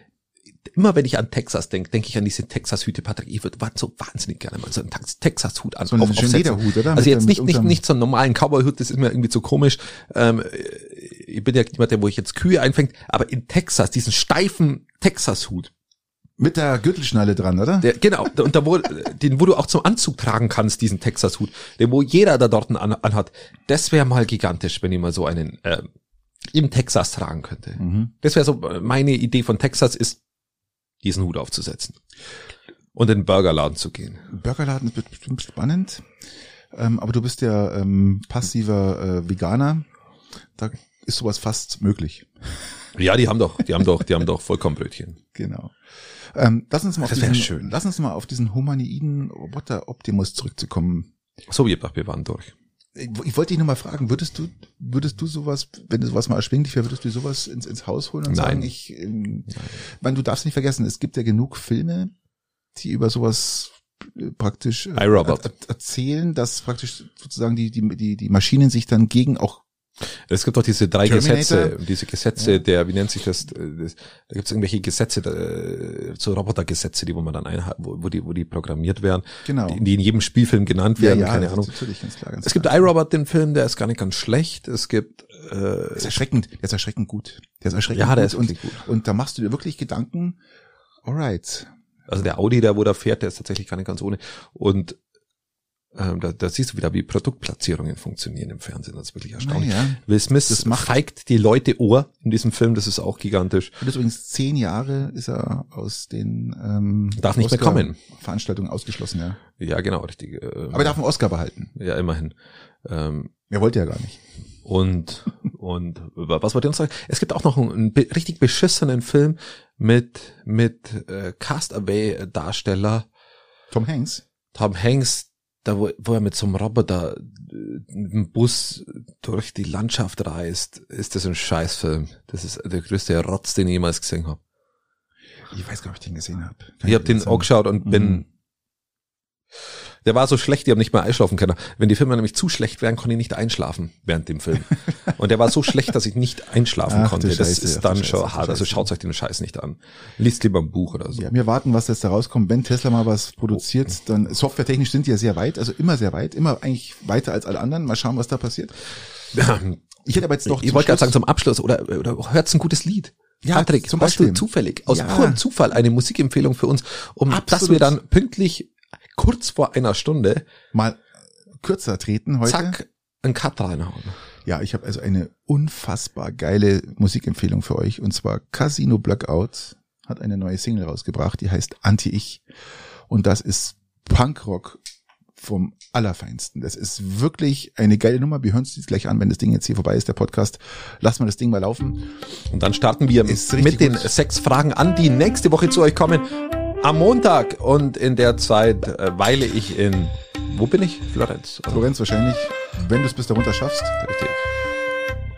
immer wenn ich an Texas denke, denke ich an diese Texas-Hüte, Patrick. Ich würde so wahnsinnig gerne mal so einen Tex- Texas-Hut an. So einen auf-. Lederhut, oder? Also Mit jetzt nicht, nicht, nicht so einen normalen Cowboy-Hut, das ist mir irgendwie zu komisch. Ähm, ich bin ja jemand, der, wo ich jetzt Kühe einfängt, aber in Texas, diesen steifen Texas-Hut, mit der Gürtelschnalle dran, oder? der, genau, und da wo, den, wo du auch zum Anzug tragen kannst, diesen Texas-Hut, den wo jeder da dort an, anhat, das wäre mal gigantisch, wenn ich mal so einen äh, im Texas tragen könnte. Mhm. Das wäre so äh, meine Idee von Texas ist, diesen Hut aufzusetzen und in den Burgerladen zu gehen. Burgerladen wird bestimmt spannend. Ähm, aber du bist ja ähm, passiver äh, Veganer. Da ist sowas fast möglich. Ja, die haben doch, die haben doch, die haben doch Vollkornbrötchen. Genau. Ähm, lass uns mal auf Das diesen, schön. lass uns mal auf diesen humanoiden Roboter Optimus zurückzukommen. So, wir, wir waren durch. Ich, wollte dich nur mal fragen, würdest du, würdest du sowas, wenn du sowas mal erschwinglich wäre, würdest du sowas ins, ins Haus holen und Nein. sagen, ich, ähm, weil du darfst nicht vergessen, es gibt ja genug Filme, die über sowas äh, praktisch äh, er- er- erzählen, dass praktisch sozusagen die, die, die, die Maschinen sich dann gegen auch Es gibt doch diese drei Terminator. Gesetze, diese Gesetze, der, wie nennt sich das, äh, das da gibt es irgendwelche Gesetze, äh, so Robotergesetze, die wo man dann einhalten, wo, wo die, wo die programmiert werden, Genau. die, die in jedem Spielfilm genannt werden, keine das Ahnung. ist Natürlich, ganz klar, ganz Es gibt iRobot, den Film, der ist gar nicht ganz schlecht. Es gibt äh, Der ist erschreckend, der ist erschreckend gut. Der ist erschreckend Ja, der gut ist und, gut. und da machst du dir wirklich Gedanken, alright. Also der Audi, der wo da fährt, der ist tatsächlich gar nicht ganz ohne. Und ähm, da, da siehst du wieder, wie Produktplatzierungen funktionieren im Fernsehen. Das ist wirklich erstaunlich. Naja. Will Smith Das macht- feigt die Leute Ohr in diesem Film, das ist auch gigantisch. Und ist übrigens zehn Jahre ist er aus den ähm, Darf nicht mehr kommen. Veranstaltungen ausgeschlossen, ja. Ja, genau, richtig. Äh, Aber er darf einen Oscar behalten. ja, immerhin. Ähm, Er wollte ja gar nicht. und und was wollte ich noch sagen? Es gibt auch noch einen, einen richtig beschissenen Film mit mit äh, Castaway Darsteller Tom Hanks. Tom Hanks, da wo, wo er mit so einem Roboter äh, mit dem Bus durch die Landschaft reist, ist das ein Scheißfilm. Das ist der größte Rotz, den ich jemals gesehen habe. Ich weiß gar nicht, ob ich den gesehen habe. Ich habe den auch geschaut und bin Mhm. Der war so schlecht, ich habe nicht mehr einschlafen können. Wenn die Filme nämlich zu schlecht wären, konnte ich nicht einschlafen während dem Film. Und der war so schlecht, dass ich nicht einschlafen Ach, konnte. Das Scheiße, ist dann Scheiße, schon hart. Also schaut euch den Scheiß nicht an. Liest lieber ein Buch oder so. Ja, wir warten, was jetzt da rauskommt. Wenn Tesla mal was produziert, dann softwaretechnisch sind die ja sehr weit, also immer sehr weit, immer eigentlich weiter als alle anderen. Mal schauen, was da passiert. Ich hätte aber jetzt doch ich wollte gerade sagen zum Abschluss oder, oder hört's ein gutes Lied. Ja, Patrick, zum hast du Beispiel. zufällig, aus Ja. purem Zufall eine Musikempfehlung für uns, um dass Absolut. wir dann pünktlich kurz vor einer Stunde mal kürzer treten heute. zack einen Cut reinhauen. Ja, ich habe also eine unfassbar geile Musikempfehlung für euch und zwar Casino Blackout hat eine neue Single rausgebracht, die heißt Anti-Ich und das ist Punkrock vom Allerfeinsten. Das ist wirklich eine geile Nummer. Wir hören uns jetzt gleich an, wenn das Ding jetzt hier vorbei ist, der Podcast. Lassen wir das Ding mal laufen. Und dann starten wir mit den gut. sechs Fragen an, die nächste Woche zu euch kommen. Am Montag. Und in der Zeit äh, weile ich in, wo bin ich? Florenz. oder? Florenz wahrscheinlich, wenn du es bis darunter schaffst. Richtig.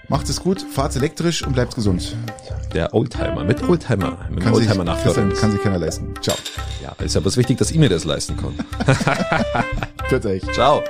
Macht es gut, fahrt elektrisch und bleibt gesund. Der Oldtimer. Mit Oldtimer. Mit Kann sich, Oldtimer nach Christian, Florenz. kann sich keiner leisten. Ciao. Ja, ist ja was wichtig, dass ich mir das leisten kann. Hört euch. Ciao.